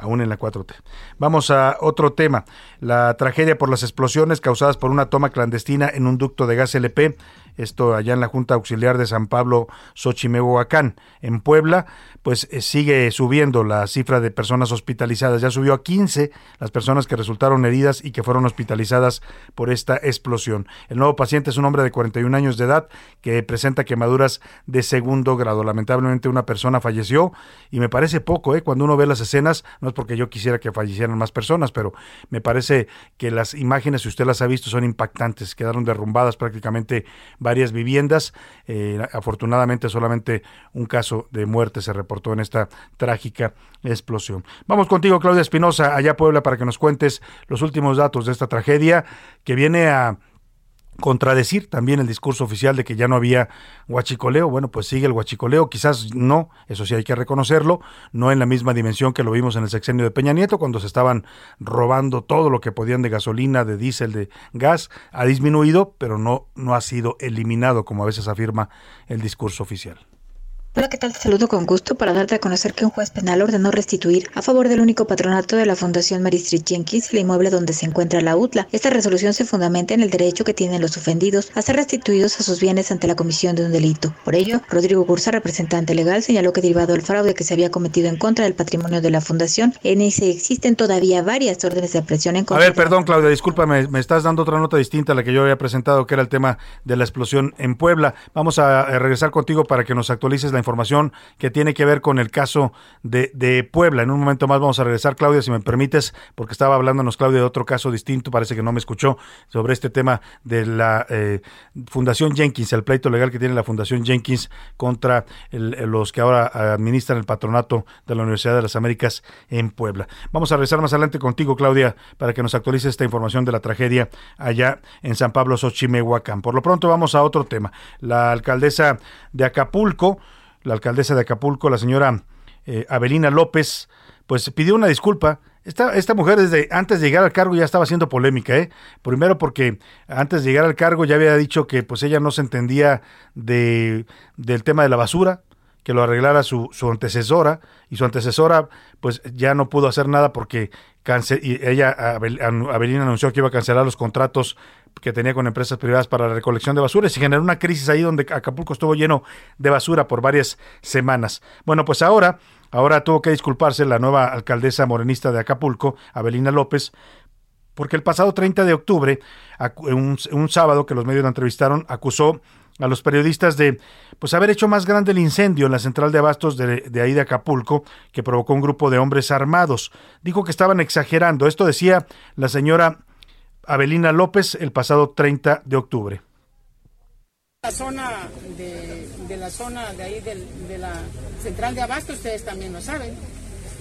aún en la 4T. Vamos a otro tema, la tragedia por las explosiones causadas por una toma clandestina en un ducto de gas LP esto allá en la Junta Auxiliar de San Pablo, Xochimehuacán, en Puebla, pues eh, sigue subiendo la cifra de personas hospitalizadas. Ya subió a 15 las personas que resultaron heridas y que fueron hospitalizadas por esta explosión. El nuevo paciente es un hombre de 41 años de edad que presenta quemaduras de segundo grado. Lamentablemente una persona falleció y me parece poco, ¿eh? cuando uno ve las escenas, no es porque yo quisiera que fallecieran más personas, pero me parece que las imágenes, si usted las ha visto, son impactantes. Quedaron derrumbadas prácticamente varias viviendas. Eh, afortunadamente solamente un caso de muerte se reportó en esta trágica explosión. Vamos contigo, Claudia Espinosa, allá Puebla, para que nos cuentes los últimos datos de esta tragedia que viene a contradecir también el discurso oficial de que ya no había huachicoleo. Bueno, pues sigue el huachicoleo, quizás no, eso sí hay que reconocerlo, no en la misma dimensión que lo vimos en el sexenio de Peña Nieto, cuando se estaban robando todo lo que podían de gasolina, de diésel, de gas, ha disminuido, pero no, no ha sido eliminado, como a veces afirma el discurso oficial. Hola, ¿qué tal? Te saludo con gusto para darte a conocer que un juez penal ordenó restituir a favor del único patronato de la Fundación Mary Street Jenkins el inmueble donde se encuentra la UTLA. Esta resolución se fundamenta en el derecho que tienen los ofendidos a ser restituidos a sus bienes ante la comisión de un delito. Por ello, Rodrigo Gursa, representante legal, señaló que derivado del fraude que se había cometido en contra del patrimonio de la Fundación, en ese existen todavía varias órdenes de aprehensión en contra. A ver, perdón, Claudia, discúlpame, me estás dando otra nota distinta a la que yo había presentado, que era el tema de la explosión en Puebla. Vamos a regresar contigo para que nos actualices la información que tiene que ver con el caso de, Puebla. En un momento más vamos a regresar, Claudia, si me permites, porque estaba hablándonos Claudia de otro caso distinto, parece que no me escuchó, sobre este tema de la eh, Fundación Jenkins, el pleito legal que tiene la Fundación Jenkins contra el, los que ahora administran el patronato de la Universidad de las Américas en Puebla. Vamos a regresar más adelante contigo, Claudia, para que nos actualice esta información de la tragedia allá en San Pablo, Xochimehuacán. Por lo pronto vamos a otro tema. La alcaldesa de Acapulco, la alcaldesa de Acapulco, la señora eh, Abelina López, pues pidió una disculpa. Esta, esta mujer desde antes de llegar al cargo ya estaba haciendo polémica, ¿eh? Primero porque antes de llegar al cargo ya había dicho que pues ella no se entendía de, del tema de la basura, que lo arreglara su, su antecesora, y su antecesora pues ya no pudo hacer nada porque y ella, Abelina anunció que iba a cancelar los contratos que tenía con empresas privadas para la recolección de basura y se generó una crisis ahí donde Acapulco estuvo lleno de basura por varias semanas. Bueno, pues ahora, ahora tuvo que disculparse la nueva alcaldesa morenista de Acapulco, Abelina López, porque el pasado 30 de octubre, un, sábado que los medios la entrevistaron, acusó a los periodistas de pues haber hecho más grande el incendio en la central de abastos de, de, ahí de Acapulco que provocó un grupo de hombres armados. Dijo que estaban exagerando. Esto decía la señora Abelina López el pasado 30 de octubre. La zona de, la zona de ahí de, de la central de abastos, ustedes también lo saben.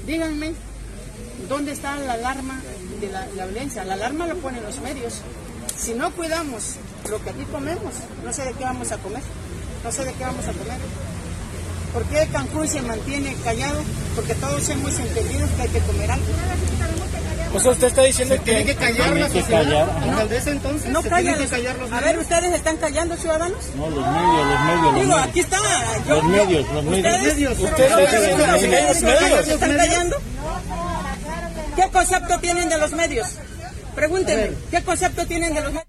Díganme, ¿dónde está la alarma de la, la violencia? La alarma la ponen los medios. Si no cuidamos lo que aquí comemos, no sé de qué vamos a comer, no sé de qué vamos a comer. ¿Por qué Cancún se mantiene callado? Porque todos hemos entendido que hay que comer algo. O sea, usted está diciendo que tiene que callar la sociedad. callar. No, Ajá. entonces, no callan. Que callar los a ver, ¿ustedes están callando, ciudadanos? No, los medios, los medios. Los Digo, medios. aquí está. Yo, Los medios, los medios. ¿Ustedes, Ustedes ¿ustedes, dicen ¿ustedes, los medios. ustedes están callando? ¿Qué concepto tienen de los medios? Pregúntenme, ¿qué concepto tienen de los medios?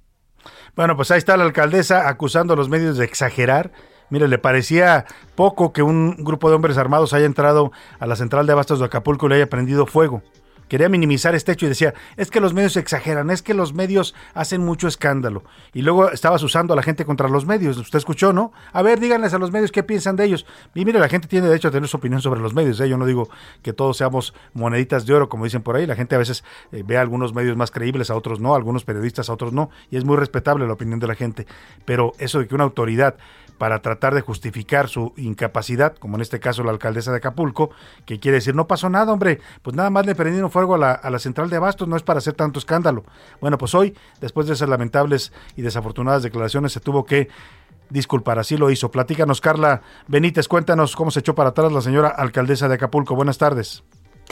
Bueno, pues ahí está la alcaldesa acusando a los medios de exagerar. Mire, le parecía poco que un grupo de hombres armados haya entrado a la central de abastos de Acapulco y le haya prendido fuego. Quería minimizar este hecho y decía, es que los medios exageran, es que los medios hacen mucho escándalo. Y luego estabas usando a la gente contra los medios. Usted escuchó, ¿no? A ver, díganles a los medios qué piensan de ellos. Y mire, la gente tiene derecho a tener su opinión sobre los medios. ¿eh? Yo no digo que todos seamos moneditas de oro, como dicen por ahí. La gente a veces eh, ve a algunos medios más creíbles, a otros no, a algunos periodistas, a otros no. Y es muy respetable la opinión de la gente. Pero eso de que una autoridad para tratar de justificar su incapacidad, como en este caso la alcaldesa de Acapulco, que quiere decir, no pasó nada, hombre, pues nada más le prendieron a la, a la central de abastos, no es para hacer tanto escándalo. Bueno, pues hoy, después de esas lamentables y desafortunadas declaraciones, se tuvo que disculpar, así lo hizo. Platícanos, Carla Benítez, cuéntanos cómo se echó para atrás la señora alcaldesa de Acapulco. Buenas tardes.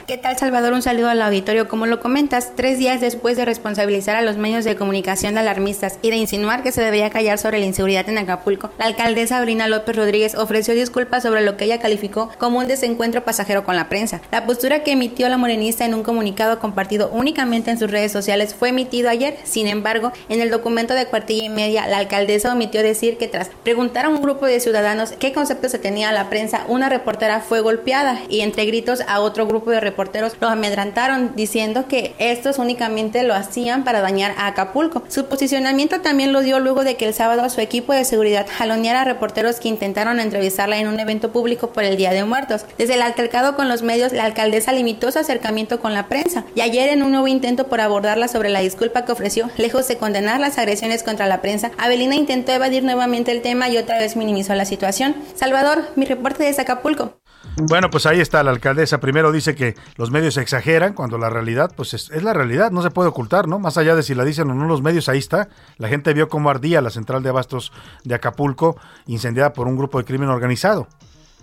¿Qué tal Salvador? Un saludo al auditorio. Como lo comentas, tres días después de responsabilizar a los medios de comunicación de alarmistas y de insinuar que se debería callar sobre la inseguridad en Acapulco, la alcaldesa Abrina López Rodríguez ofreció disculpas sobre lo que ella calificó como un desencuentro pasajero con la prensa. La postura que emitió la morenista en un comunicado compartido únicamente en sus redes sociales fue emitido ayer. Sin embargo, en el documento de cuartilla y media, la alcaldesa omitió decir que tras preguntar a un grupo de ciudadanos qué concepto se tenía a la prensa, una reportera fue golpeada y entre gritos a otro grupo de reporteros los amedrantaron diciendo que estos únicamente lo hacían para dañar a Acapulco. Su posicionamiento también lo dio luego de que el sábado su equipo de seguridad jaloneara a reporteros que intentaron entrevistarla en un evento público por el Día de Muertos. Desde el altercado con los medios, la alcaldesa limitó su acercamiento con la prensa y ayer en un nuevo intento por abordarla sobre la disculpa que ofreció, lejos de condenar las agresiones contra la prensa, Abelina intentó evadir nuevamente el tema y otra vez minimizó la situación. Salvador, mi reporte desde Acapulco. Bueno, pues ahí está la alcaldesa. Primero dice que los medios exageran cuando la realidad, pues es, es, la realidad, no se puede ocultar, ¿no? Más allá de si la dicen o no los medios, ahí está. La gente vio cómo ardía la central de abastos de Acapulco, incendiada por un grupo de crimen organizado.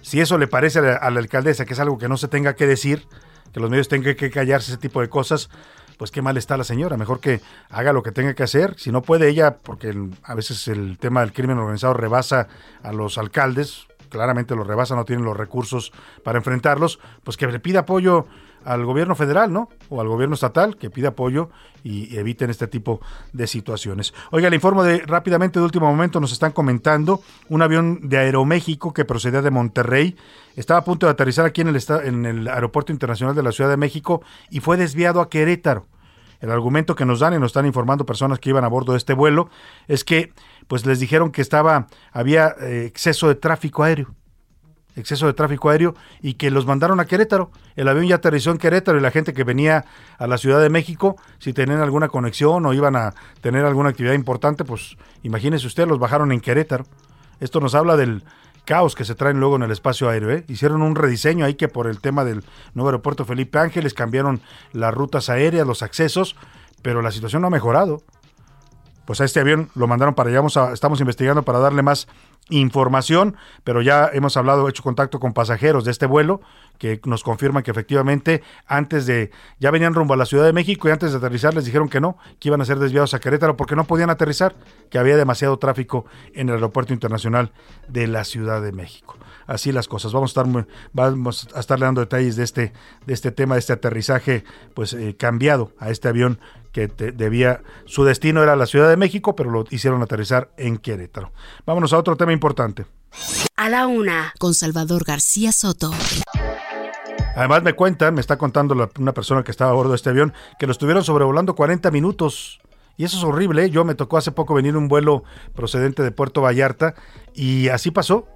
Si eso le parece a la, a la alcaldesa que es algo que no se tenga que decir, que los medios tengan que callarse ese tipo de cosas, pues qué mal está la señora, mejor que haga lo que tenga que hacer, si no puede ella, porque a veces el tema del crimen organizado rebasa a los alcaldes, claramente los rebasa, no tienen los recursos para enfrentarlos, pues que le pida apoyo al gobierno federal, ¿no? O al gobierno estatal, que pida apoyo y eviten este tipo de situaciones. Oiga, le informo de rápidamente de último momento, nos están comentando un avión de Aeroméxico que procedía de Monterrey, estaba a punto de aterrizar aquí en el, en el Aeropuerto Internacional de la Ciudad de México y fue desviado a Querétaro. El argumento que nos dan y nos están informando personas que iban a bordo de este vuelo es que pues les dijeron que estaba había eh, exceso de tráfico aéreo exceso de tráfico aéreo y que los mandaron a Querétaro. El avión ya aterrizó en Querétaro y la gente que venía a la Ciudad de México, si tenían alguna conexión o iban a tener alguna actividad importante, pues imagínense usted, los bajaron en Querétaro. Esto nos habla del caos que se traen luego en el espacio aéreo. ¿eh? Hicieron un rediseño ahí que por el tema del nuevo aeropuerto Felipe Ángeles cambiaron las rutas aéreas, los accesos, pero la situación no ha mejorado pues a este avión lo mandaron para allá, estamos investigando para darle más información, pero ya hemos hablado, hecho contacto con pasajeros de este vuelo que nos confirman que efectivamente antes de, ya venían rumbo a la Ciudad de México y antes de aterrizar les dijeron que no, que iban a ser desviados a Querétaro porque no podían aterrizar, que había demasiado tráfico en el aeropuerto internacional de la Ciudad de México. Así las cosas. Vamos a estar vamos a estarle dando detalles de este de este tema, de este aterrizaje, pues eh, cambiado a este avión que debía, su destino era la Ciudad de México, pero lo hicieron aterrizar en Querétaro. Vámonos a otro tema importante. A la una, con Salvador García Soto. Además me cuentan, me está contando una persona que estaba a bordo de este avión, que lo estuvieron sobrevolando 40 minutos. Y eso es horrible. ¿eh? Yo me tocó hace poco venir un vuelo procedente de Puerto Vallarta y así pasó.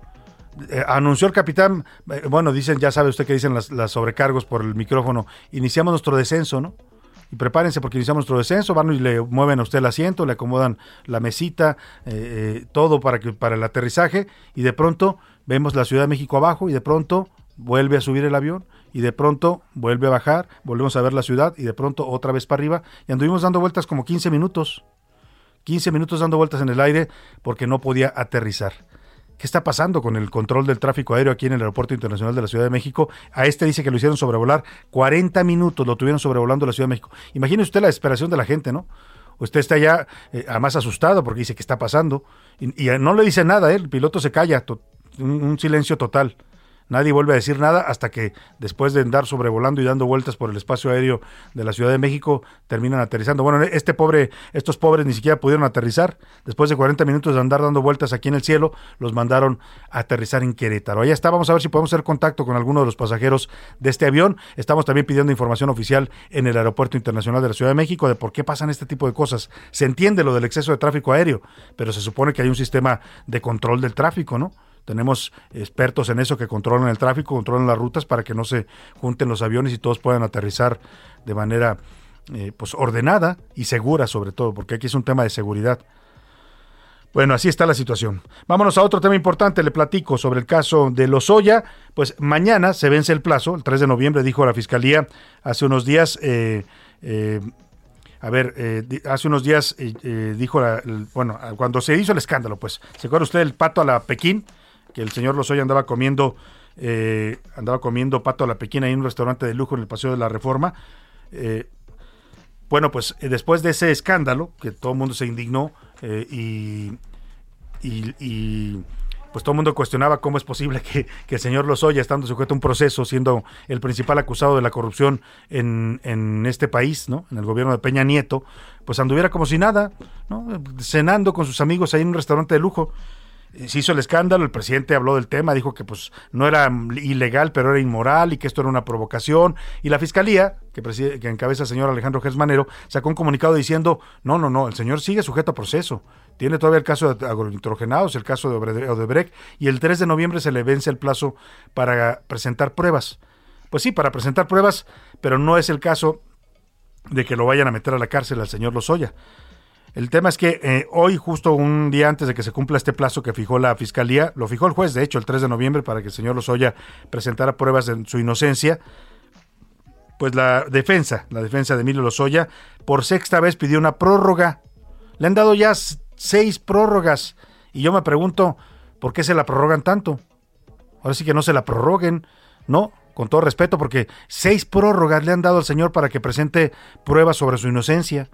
Eh, anunció el capitán, eh, bueno, dicen, ya sabe usted que dicen las, sobrecargos por el micrófono, iniciamos nuestro descenso, ¿no? y prepárense porque iniciamos nuestro descenso, van y le mueven a usted el asiento, le acomodan la mesita, eh, todo para, que, para el aterrizaje y de pronto vemos la Ciudad de México abajo y de pronto vuelve a subir el avión y de pronto vuelve a bajar, volvemos a ver la ciudad y de pronto otra vez para arriba y anduvimos dando vueltas como 15 minutos. 15 minutos dando vueltas en el aire porque no podía aterrizar. ¿Qué está pasando con el control del tráfico aéreo aquí en el Aeropuerto Internacional de la Ciudad de México? A este dice que lo hicieron sobrevolar 40 minutos, lo tuvieron sobrevolando la Ciudad de México. Imagine usted la desesperación de la gente, ¿no? Usted está ya eh, más asustado porque dice, ¿qué está pasando? Y, no le dice nada, ¿eh? el piloto se calla, un silencio total. Nadie vuelve a decir nada hasta que después de andar sobrevolando y dando vueltas por el espacio aéreo de la Ciudad de México terminan aterrizando. Bueno, este pobre, estos pobres ni siquiera pudieron aterrizar. Después de 40 minutos de andar dando vueltas aquí en el cielo, los mandaron a aterrizar en Querétaro. Allá está, vamos a ver si podemos hacer contacto con alguno de los pasajeros de este avión. Estamos también pidiendo información oficial en el Aeropuerto Internacional de la Ciudad de México de por qué pasan este tipo de cosas. Se entiende lo del exceso de tráfico aéreo, pero se supone que hay un sistema de control del tráfico, ¿no? Tenemos expertos en eso que controlan el tráfico, controlan las rutas para que no se junten los aviones y todos puedan aterrizar de manera eh, pues ordenada y segura sobre todo, porque aquí es un tema de seguridad. Bueno, así está la situación. Vámonos a otro tema importante. Le platico sobre el caso de Lozoya. Pues mañana se vence el plazo, el 3 de noviembre, dijo la fiscalía hace unos días. Eh, eh, a ver, hace unos días dijo, bueno, cuando se hizo el escándalo, pues, ¿se acuerda usted del pato a la Pekín? Que el señor Lozoya andaba comiendo eh, andaba comiendo pato a la pequeña en un restaurante de lujo en el Paseo de la Reforma. Eh, bueno, pues eh, después de ese escándalo, que todo el mundo se indignó y, y, pues todo el mundo cuestionaba cómo es posible que, el señor Lozoya, estando sujeto a un proceso, siendo el principal acusado de la corrupción en, en este país, ¿no? en el gobierno de Peña Nieto, pues anduviera como si nada, ¿no? cenando con sus amigos ahí en un restaurante de lujo se hizo el escándalo, el presidente habló del tema, dijo que pues no era ilegal, pero era inmoral y que esto era una provocación. Y la fiscalía, que, que encabeza el señor Alejandro Gersmanero, sacó un comunicado diciendo, no, no, no, el señor sigue sujeto a proceso. Tiene todavía el caso de agronitrogenados, el caso de Odebrecht, y el 3 de noviembre se le vence el plazo para presentar pruebas. Pues sí, para presentar pruebas, pero no es el caso de que lo vayan a meter a la cárcel al señor Lozoya. El tema es que eh, hoy, justo un día antes de que se cumpla este plazo que fijó la Fiscalía, lo fijó el juez, de hecho, el 3 de noviembre, para que el señor Lozoya presentara pruebas de su inocencia, pues la defensa, la defensa de Emilio Lozoya, por sexta vez pidió una prórroga. Le han dado ya seis prórrogas. Y yo me pregunto, ¿por qué se la prorrogan tanto? Ahora sí que no se la prorroguen, ¿no? Con todo respeto, porque seis prórrogas le han dado al señor para que presente pruebas sobre su inocencia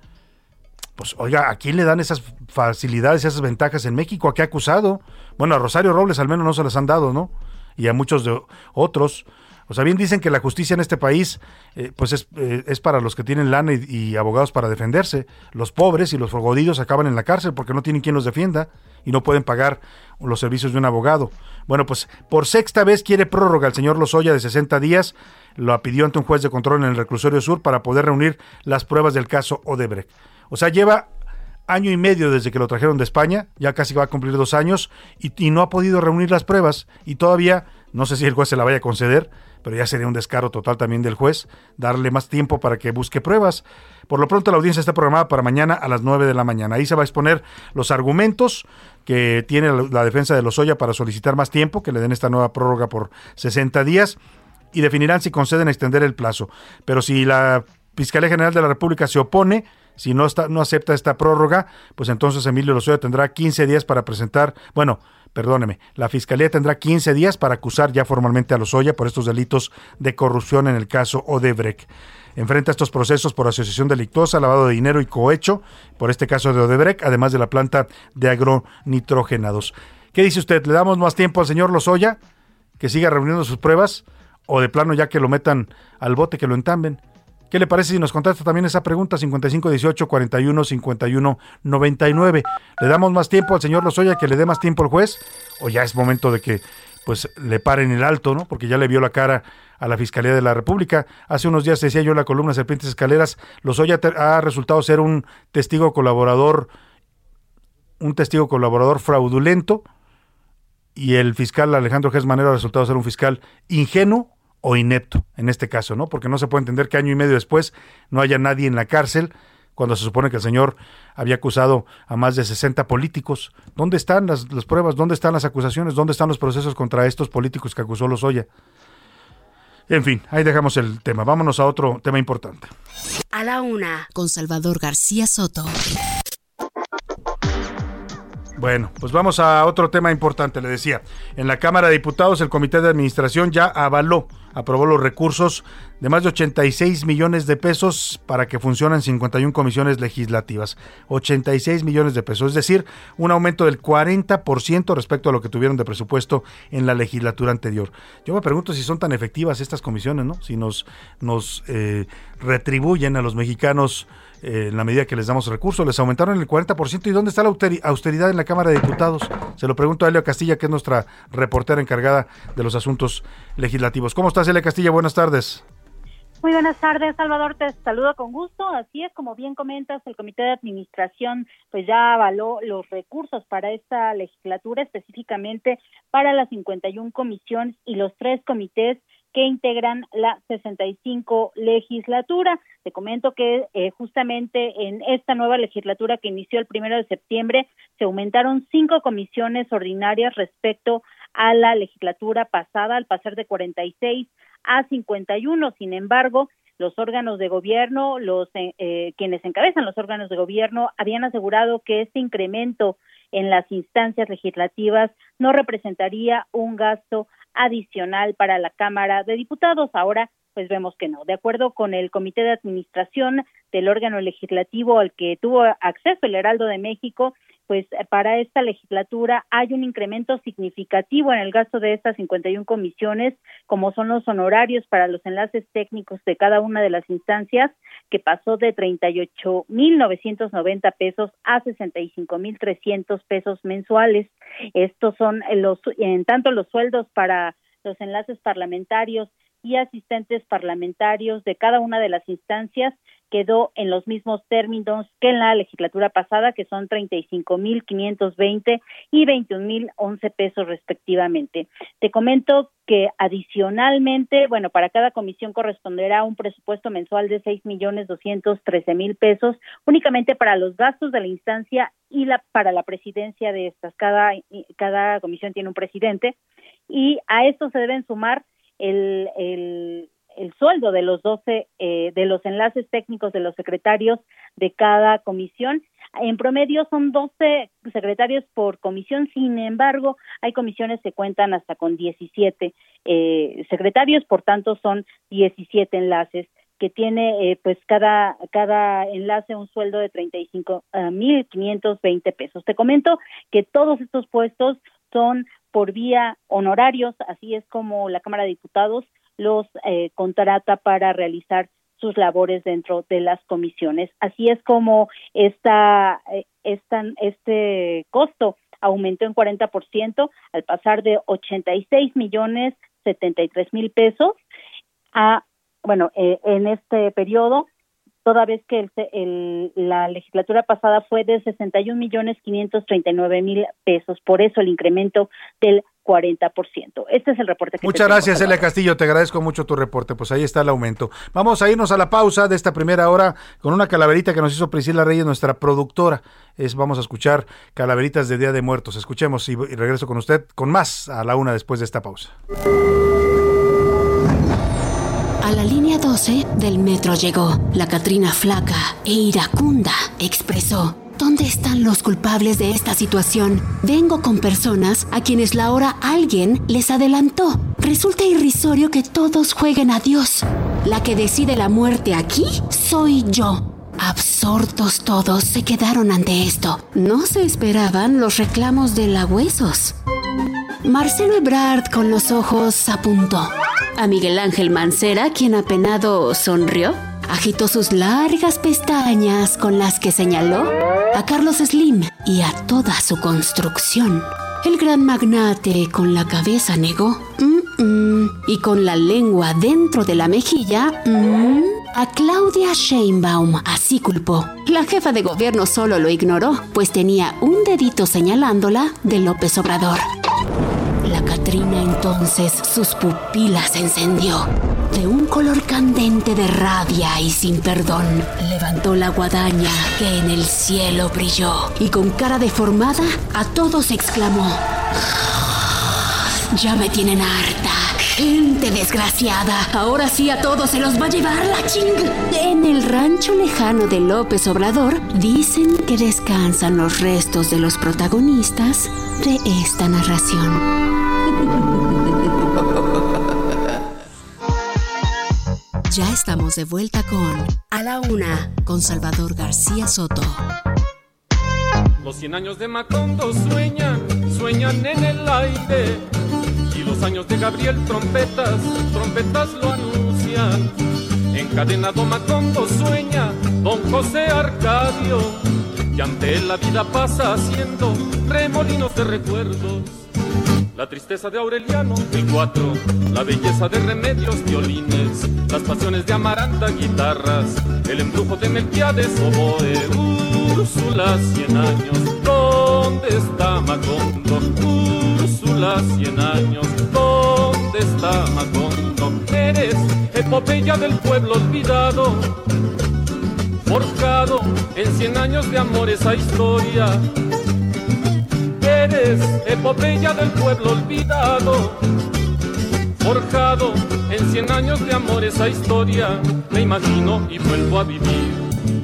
Pues oiga, ¿a quién le dan esas facilidades, esas ventajas en México? ¿A qué acusado? Bueno, a Rosario Robles al menos no se las han dado, ¿no? Y a muchos de otros. O sea, bien dicen que la justicia en este país, eh, pues es, eh, es, para los que tienen lana y, y, abogados para defenderse. Los pobres y los fogodidos acaban en la cárcel porque no tienen quien los defienda y no pueden pagar los servicios de un abogado. Bueno, pues por sexta vez quiere prórroga el señor Lozoya de 60 días. Lo pidió ante un juez de control en el reclusorio sur para poder reunir las pruebas del caso Odebrecht. O sea, lleva año y medio desde que lo trajeron de España, ya casi va a cumplir dos años, y, no ha podido reunir las pruebas. Y todavía, no sé si el juez se la vaya a conceder, pero ya sería un descaro total también del juez darle más tiempo para que busque pruebas. Por lo pronto la audiencia está programada para mañana a las 9 de la mañana. Ahí se va a exponer los argumentos que tiene la defensa de Lozoya para solicitar más tiempo, que le den esta nueva prórroga por 60 días y definirán si conceden extender el plazo. Pero si la Fiscalía General de la República se opone, si no, está, no acepta esta prórroga, pues entonces Emilio Lozoya tendrá 15 días para presentar, bueno, perdóneme, la Fiscalía tendrá 15 días para acusar ya formalmente a Lozoya por estos delitos de corrupción en el caso Odebrecht. Enfrenta estos procesos por asociación delictuosa, lavado de dinero y cohecho, por este caso de Odebrecht, además de la planta de agronitrogenados. ¿Qué dice usted? ¿Le damos más tiempo al señor Lozoya? ¿Que siga reuniendo sus pruebas? ¿O de plano ya que lo metan al bote, que lo entamben? ¿Qué le parece si nos contesta también esa pregunta? 5518 41 51 99. ¿Le damos más tiempo al señor Lozoya que le dé más tiempo al juez? ¿O ya es momento de que pues le paren el alto, ¿no? Porque ya le vio la cara a la Fiscalía de la República. Hace unos días decía yo en la columna Serpientes Escaleras, Lozoya ha resultado ser un testigo colaborador, un testigo colaborador fraudulento, y el fiscal Alejandro Gés Manero ha resultado ser un fiscal ingenuo o inepto en este caso, ¿no? Porque no se puede entender que año y medio después no haya nadie en la cárcel cuando se supone que el señor había acusado a más de 60 políticos. ¿Dónde están las, las pruebas? ¿Dónde están las acusaciones? ¿Dónde están los procesos contra estos políticos que acusó Lozoya? En fin, ahí dejamos el tema. Vámonos a otro tema importante. A la una, con Salvador García Soto. Bueno, pues vamos a otro tema importante, le decía. En la Cámara de Diputados, el Comité de Administración ya avaló, aprobó los recursos de más de 86 millones de pesos para que funcionen 51 comisiones legislativas. 86 millones de pesos, es decir, un aumento del 40% respecto a lo que tuvieron de presupuesto en la legislatura anterior. Yo me pregunto si son tan efectivas estas comisiones, ¿no? Si nos, nos eh, retribuyen a los mexicanos en la medida que les damos recursos, les aumentaron el 40%. ¿Y dónde está la austeridad en la Cámara de Diputados? Se lo pregunto a Elia Castilla, que es nuestra reportera encargada de los asuntos legislativos. ¿Cómo estás, Elia Castilla? Buenas tardes. Muy buenas tardes, Salvador. Te saludo con gusto. Así es, como bien comentas, el Comité de Administración pues ya avaló los recursos para esta legislatura, específicamente para las 51 comisiones y los tres comités que integran la 65 legislatura. Te comento que eh, justamente en esta nueva legislatura que inició el primero de septiembre se aumentaron cinco comisiones ordinarias respecto a la legislatura pasada, al pasar de 46 a 51. Sin embargo, los órganos de gobierno, los eh, eh, quienes encabezan los órganos de gobierno, habían asegurado que este incremento en las instancias legislativas no representaría un gasto adicional para la Cámara de Diputados. Ahora, pues vemos que no. De acuerdo con el Comité de Administración del órgano legislativo al que tuvo acceso el Heraldo de México, pues para esta legislatura hay un incremento significativo en el gasto de estas 51 comisiones, como son los honorarios para los enlaces técnicos de cada una de las instancias, que pasó de 38.990 pesos a 65.300 pesos mensuales. Estos son los, en tanto los sueldos para los enlaces parlamentarios y asistentes parlamentarios de cada una de las instancias quedó en los mismos términos que en la legislatura pasada, que son 35.520 y 21.011 pesos respectivamente. Te comento que adicionalmente, bueno, para cada comisión corresponderá un presupuesto mensual de seis millones doscientos trece mil pesos únicamente para los gastos de la instancia y la para la presidencia de estas. Cada cada comisión tiene un presidente y a esto se deben sumar el, el el sueldo de los 12 eh, de los enlaces técnicos de los secretarios de cada comisión. En promedio son 12 secretarios por comisión, sin embargo, hay comisiones que cuentan hasta con 17 eh, secretarios, por tanto son 17 enlaces que tiene eh, pues cada cada enlace un sueldo de 35 ah, mil 520 pesos. Te comento que todos estos puestos son por vía honorarios, así es como la Cámara de Diputados los eh, contrata para realizar sus labores dentro de las comisiones. Así es como esta, eh, este costo aumentó en 40% al pasar de 86 millones 73 mil pesos a, bueno, eh, en este periodo, toda vez que el, la legislatura pasada fue de 61 millones 539 mil pesos. Por eso el incremento del 40%. Este es el reporte que Muchas gracias, Elia Castillo. Te agradezco mucho tu reporte. Pues ahí está el aumento. Vamos a irnos a la pausa de esta primera hora con una calaverita que nos hizo Priscila Reyes, nuestra productora. Es, vamos a escuchar calaveritas de Día de Muertos. Escuchemos y, y regreso con usted con más a la una después de esta pausa. A la línea 12 del metro llegó la Catrina flaca e iracunda. Expresó. ¿Dónde están los culpables de esta situación? Vengo con personas a quienes la hora alguien les adelantó. Resulta irrisorio que todos jueguen a Dios. La que decide la muerte aquí soy yo. Absortos todos se quedaron ante esto. No se esperaban los reclamos de la huesos. Marcelo Ebrard con los ojos apuntó. A Miguel Ángel Mancera, quien apenado sonrió, agitó sus largas pestañas con las que señaló a Carlos Slim y a toda su construcción. El gran magnate con la cabeza negó "Mm, mm", y con la lengua dentro de la mejilla "Mm", a Claudia Sheinbaum así culpó. La jefa de gobierno solo lo ignoró, pues tenía un dedito señalándola de López Obrador. Entonces sus pupilas encendió. De un color candente de rabia y sin perdón, levantó la guadaña que en el cielo brilló y con cara deformada a todos exclamó: Ya me tienen harta. Gente desgraciada, ahora sí a todos se los va a llevar la ching. En el rancho lejano de López Obrador dicen que descansan los restos de los protagonistas de esta narración. Ya estamos de vuelta con A la Una, con Salvador García Soto. Los 100 años de Macondo sueñan, sueñan en el aire. Y los años de Gabriel trompetas, trompetas lo anuncian. Encadenado Macondo sueña, don José Arcadio. Y ante él la vida pasa haciendo remolinos de recuerdos. La tristeza de Aureliano, el 4, la belleza de remedios, violines, las pasiones de Amaranta, guitarras, el embrujo de Melquiades, oboe, Úrsula, 100 años, ¿dónde está Macondo? Úrsula, 100 años, ¿dónde está Macondo? Eres epopeya del pueblo olvidado, forjado en 100 años de amor esa historia eres epopeya del pueblo olvidado, forjado en cien años de amor esa historia, me imagino y vuelvo a vivir.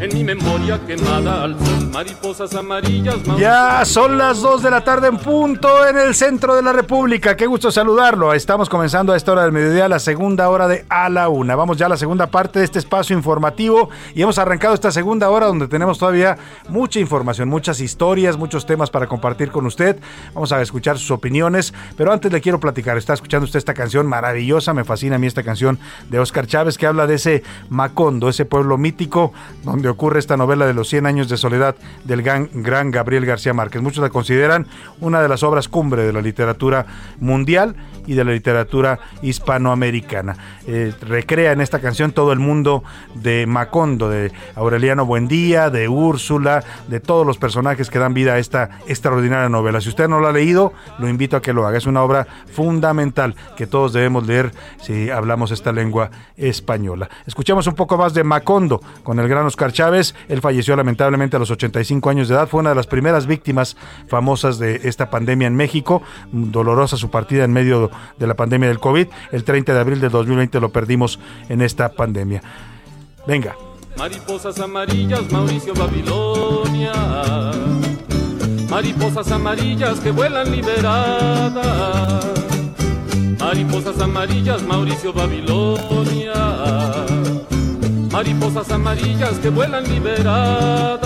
En mi memoria quemada al sol, mariposas amarillas. Ya son las 2 de la tarde en punto en el centro de la República. Qué gusto saludarlo. Estamos comenzando a esta hora del mediodía la segunda hora de A la Una. Vamos ya a la segunda parte de este espacio informativo y hemos arrancado esta segunda hora donde tenemos todavía mucha información, muchas historias, muchos temas para compartir con usted. Vamos a escuchar sus opiniones, pero antes le quiero platicar. Está escuchando usted esta canción maravillosa, me fascina a mí esta canción de Oscar Chávez que habla de ese Macondo, ese pueblo mítico donde ocurre esta novela de los 100 años de soledad del gran, Gabriel García Márquez. Muchos la consideran una de las obras cumbre de la literatura mundial y de la literatura hispanoamericana. Eh, recrea en esta canción todo el mundo de Macondo, de Aureliano Buendía, de Úrsula, de todos los personajes que dan vida a esta extraordinaria novela. Si usted no lo ha leído, lo invito a que lo haga. Es una obra fundamental que todos debemos leer si hablamos esta lengua española. Escuchamos un poco más de Macondo con el gran Oscar Chávez. Él falleció lamentablemente a los 85 años de edad. Fue una de las primeras víctimas famosas de esta pandemia en México. Dolorosa su partida en medio de la pandemia del COVID. El 30 de abril de 2020 lo perdimos en esta pandemia. Venga. Mariposas amarillas, Mauricio Babilonia. Mariposas amarillas que vuelan liberadas. Mariposas amarillas, Mauricio Babilonia. Mariposas amarillas que vuelan liberadas.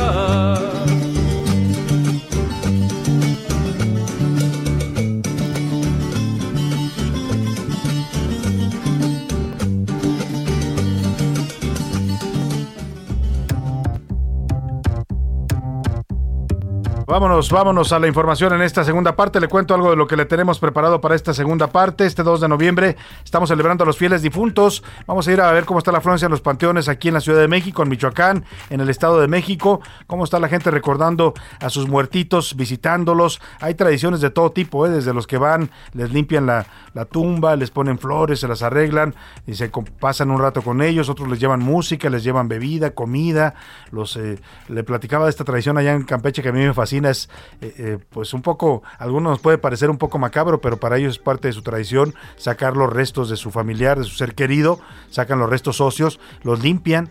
Vámonos, vámonos a la información en esta segunda parte. Le cuento algo de lo que le tenemos preparado para esta segunda parte. Este 2 de noviembre estamos celebrando a los fieles difuntos. Vamos a ir a ver cómo está la afluencia en los panteones aquí en la Ciudad de México, en Michoacán, en el Estado de México. Cómo está la gente recordando a sus muertitos, visitándolos. Hay tradiciones de todo tipo, ¿eh? desde los que van, les limpian la, tumba, les ponen flores, se las arreglan y se pasan un rato con ellos. Otros les llevan música, les llevan bebida, comida. Los eh, Le platicaba de esta tradición allá en Campeche que a mí me fascina. Es eh, eh, pues un poco, a algunos nos puede parecer un poco macabro, pero para ellos es parte de su tradición sacar los restos de su familiar, de su ser querido, sacan los restos óseos, los limpian,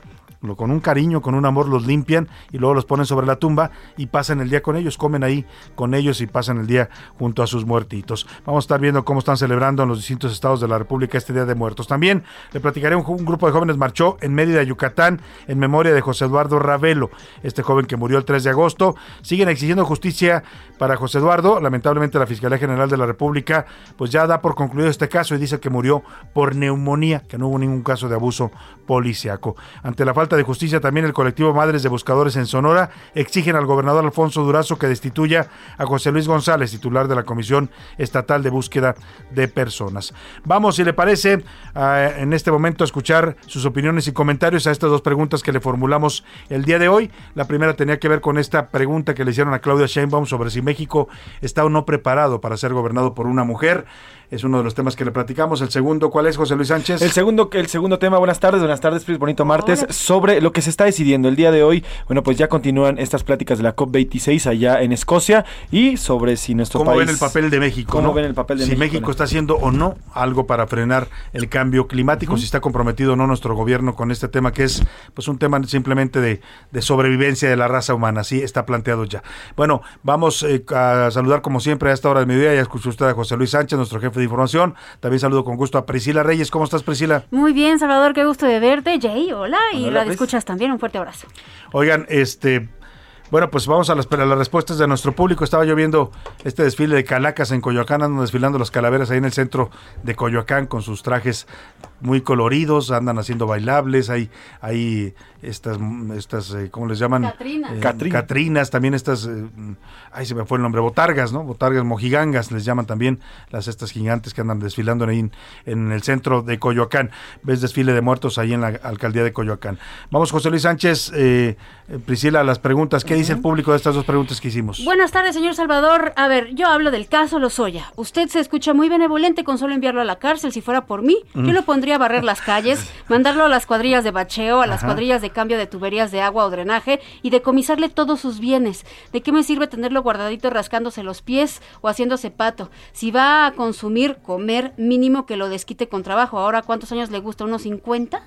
con un cariño, con un amor los limpian y luego los ponen sobre la tumba y pasan el día con ellos, comen ahí con ellos y pasan el día junto a sus muertitos. Vamos a estar viendo cómo están celebrando en los distintos estados de la República este Día de Muertos. También le platicaré, un, un grupo de jóvenes marchó en Mérida, Yucatán, en memoria de José Eduardo Ravelo, este joven que murió el 3 de agosto. Siguen exigiendo justicia para José Eduardo. Lamentablemente la Fiscalía General de la República pues ya da por concluido este caso y dice que murió por neumonía, que no hubo ningún caso de abuso policiaco. Ante la falta de justicia, también el colectivo Madres de Buscadores en Sonora exigen al gobernador Alfonso Durazo que destituya a José Luis González, titular de la Comisión Estatal de Búsqueda de Personas. Vamos, si le parece, en este momento a escuchar sus opiniones y comentarios a estas dos preguntas que le formulamos el día de hoy. La primera tenía que ver con esta pregunta que le hicieron a Claudia Sheinbaum sobre si México está o no preparado para ser gobernado por una mujer. Es uno de los temas que le platicamos. El segundo, ¿cuál es, José Luis Sánchez? El segundo, el segundo tema, buenas tardes, buenas tardes, Pris, bonito martes, sobre lo que se está decidiendo el día de hoy. Bueno, pues ya continúan estas pláticas de la COP26 allá en Escocia y sobre si nuestro ¿Cómo país... ven el papel de México? ¿Cómo no? ven el papel de si México? México está haciendo o no algo para frenar el cambio climático, si está comprometido o no nuestro gobierno con este tema que es pues un tema simplemente de, de sobrevivencia de la raza humana, así está planteado ya. Bueno, vamos eh, a saludar como siempre a esta hora de mediodía, ya escuchó usted a José Luis Sánchez, nuestro jefe de información, también saludo con gusto a Priscila Reyes, ¿cómo estás Priscila? Muy bien, Salvador, qué gusto de verte. Jay, hola. Y la Pris. escuchas también. Un fuerte abrazo. Oigan, este, bueno, pues vamos a las, a las respuestas de nuestro público. Estaba yo viendo este desfile de calacas en Coyoacán, andan desfilando las calaveras ahí en el centro de Coyoacán con sus trajes muy coloridos, andan haciendo bailables, hay, hay estas, estas eh, ¿cómo les llaman? Catrinas. Eh, Catrin- Catrinas, también estas, eh, ay se me fue el nombre, botargas, ¿no? Botargas mojigangas les llaman también las estas gigantes que andan desfilando ahí en, en el centro de Coyoacán. Ves desfile de muertos ahí en la alcaldía de Coyoacán. Vamos, José Luis Sánchez, eh, Priscila, a las preguntas. ¿Qué dice el público de estas dos preguntas que hicimos? Buenas tardes, señor Salvador. A ver, yo hablo del caso Lozoya. Usted se escucha muy benevolente con solo enviarlo a la cárcel. Si fuera por mí, Mm. yo lo pondría a barrer las calles, mandarlo a las cuadrillas de bacheo, a las Ajá. cuadrillas de cambio de tuberías de agua o drenaje y decomisarle todos sus bienes. ¿De qué me sirve tenerlo guardadito rascándose los pies o haciéndose pato? Si va a consumir, comer, mínimo que lo desquite con trabajo. Ahora, ¿cuántos años le gusta? ¿Unos 50?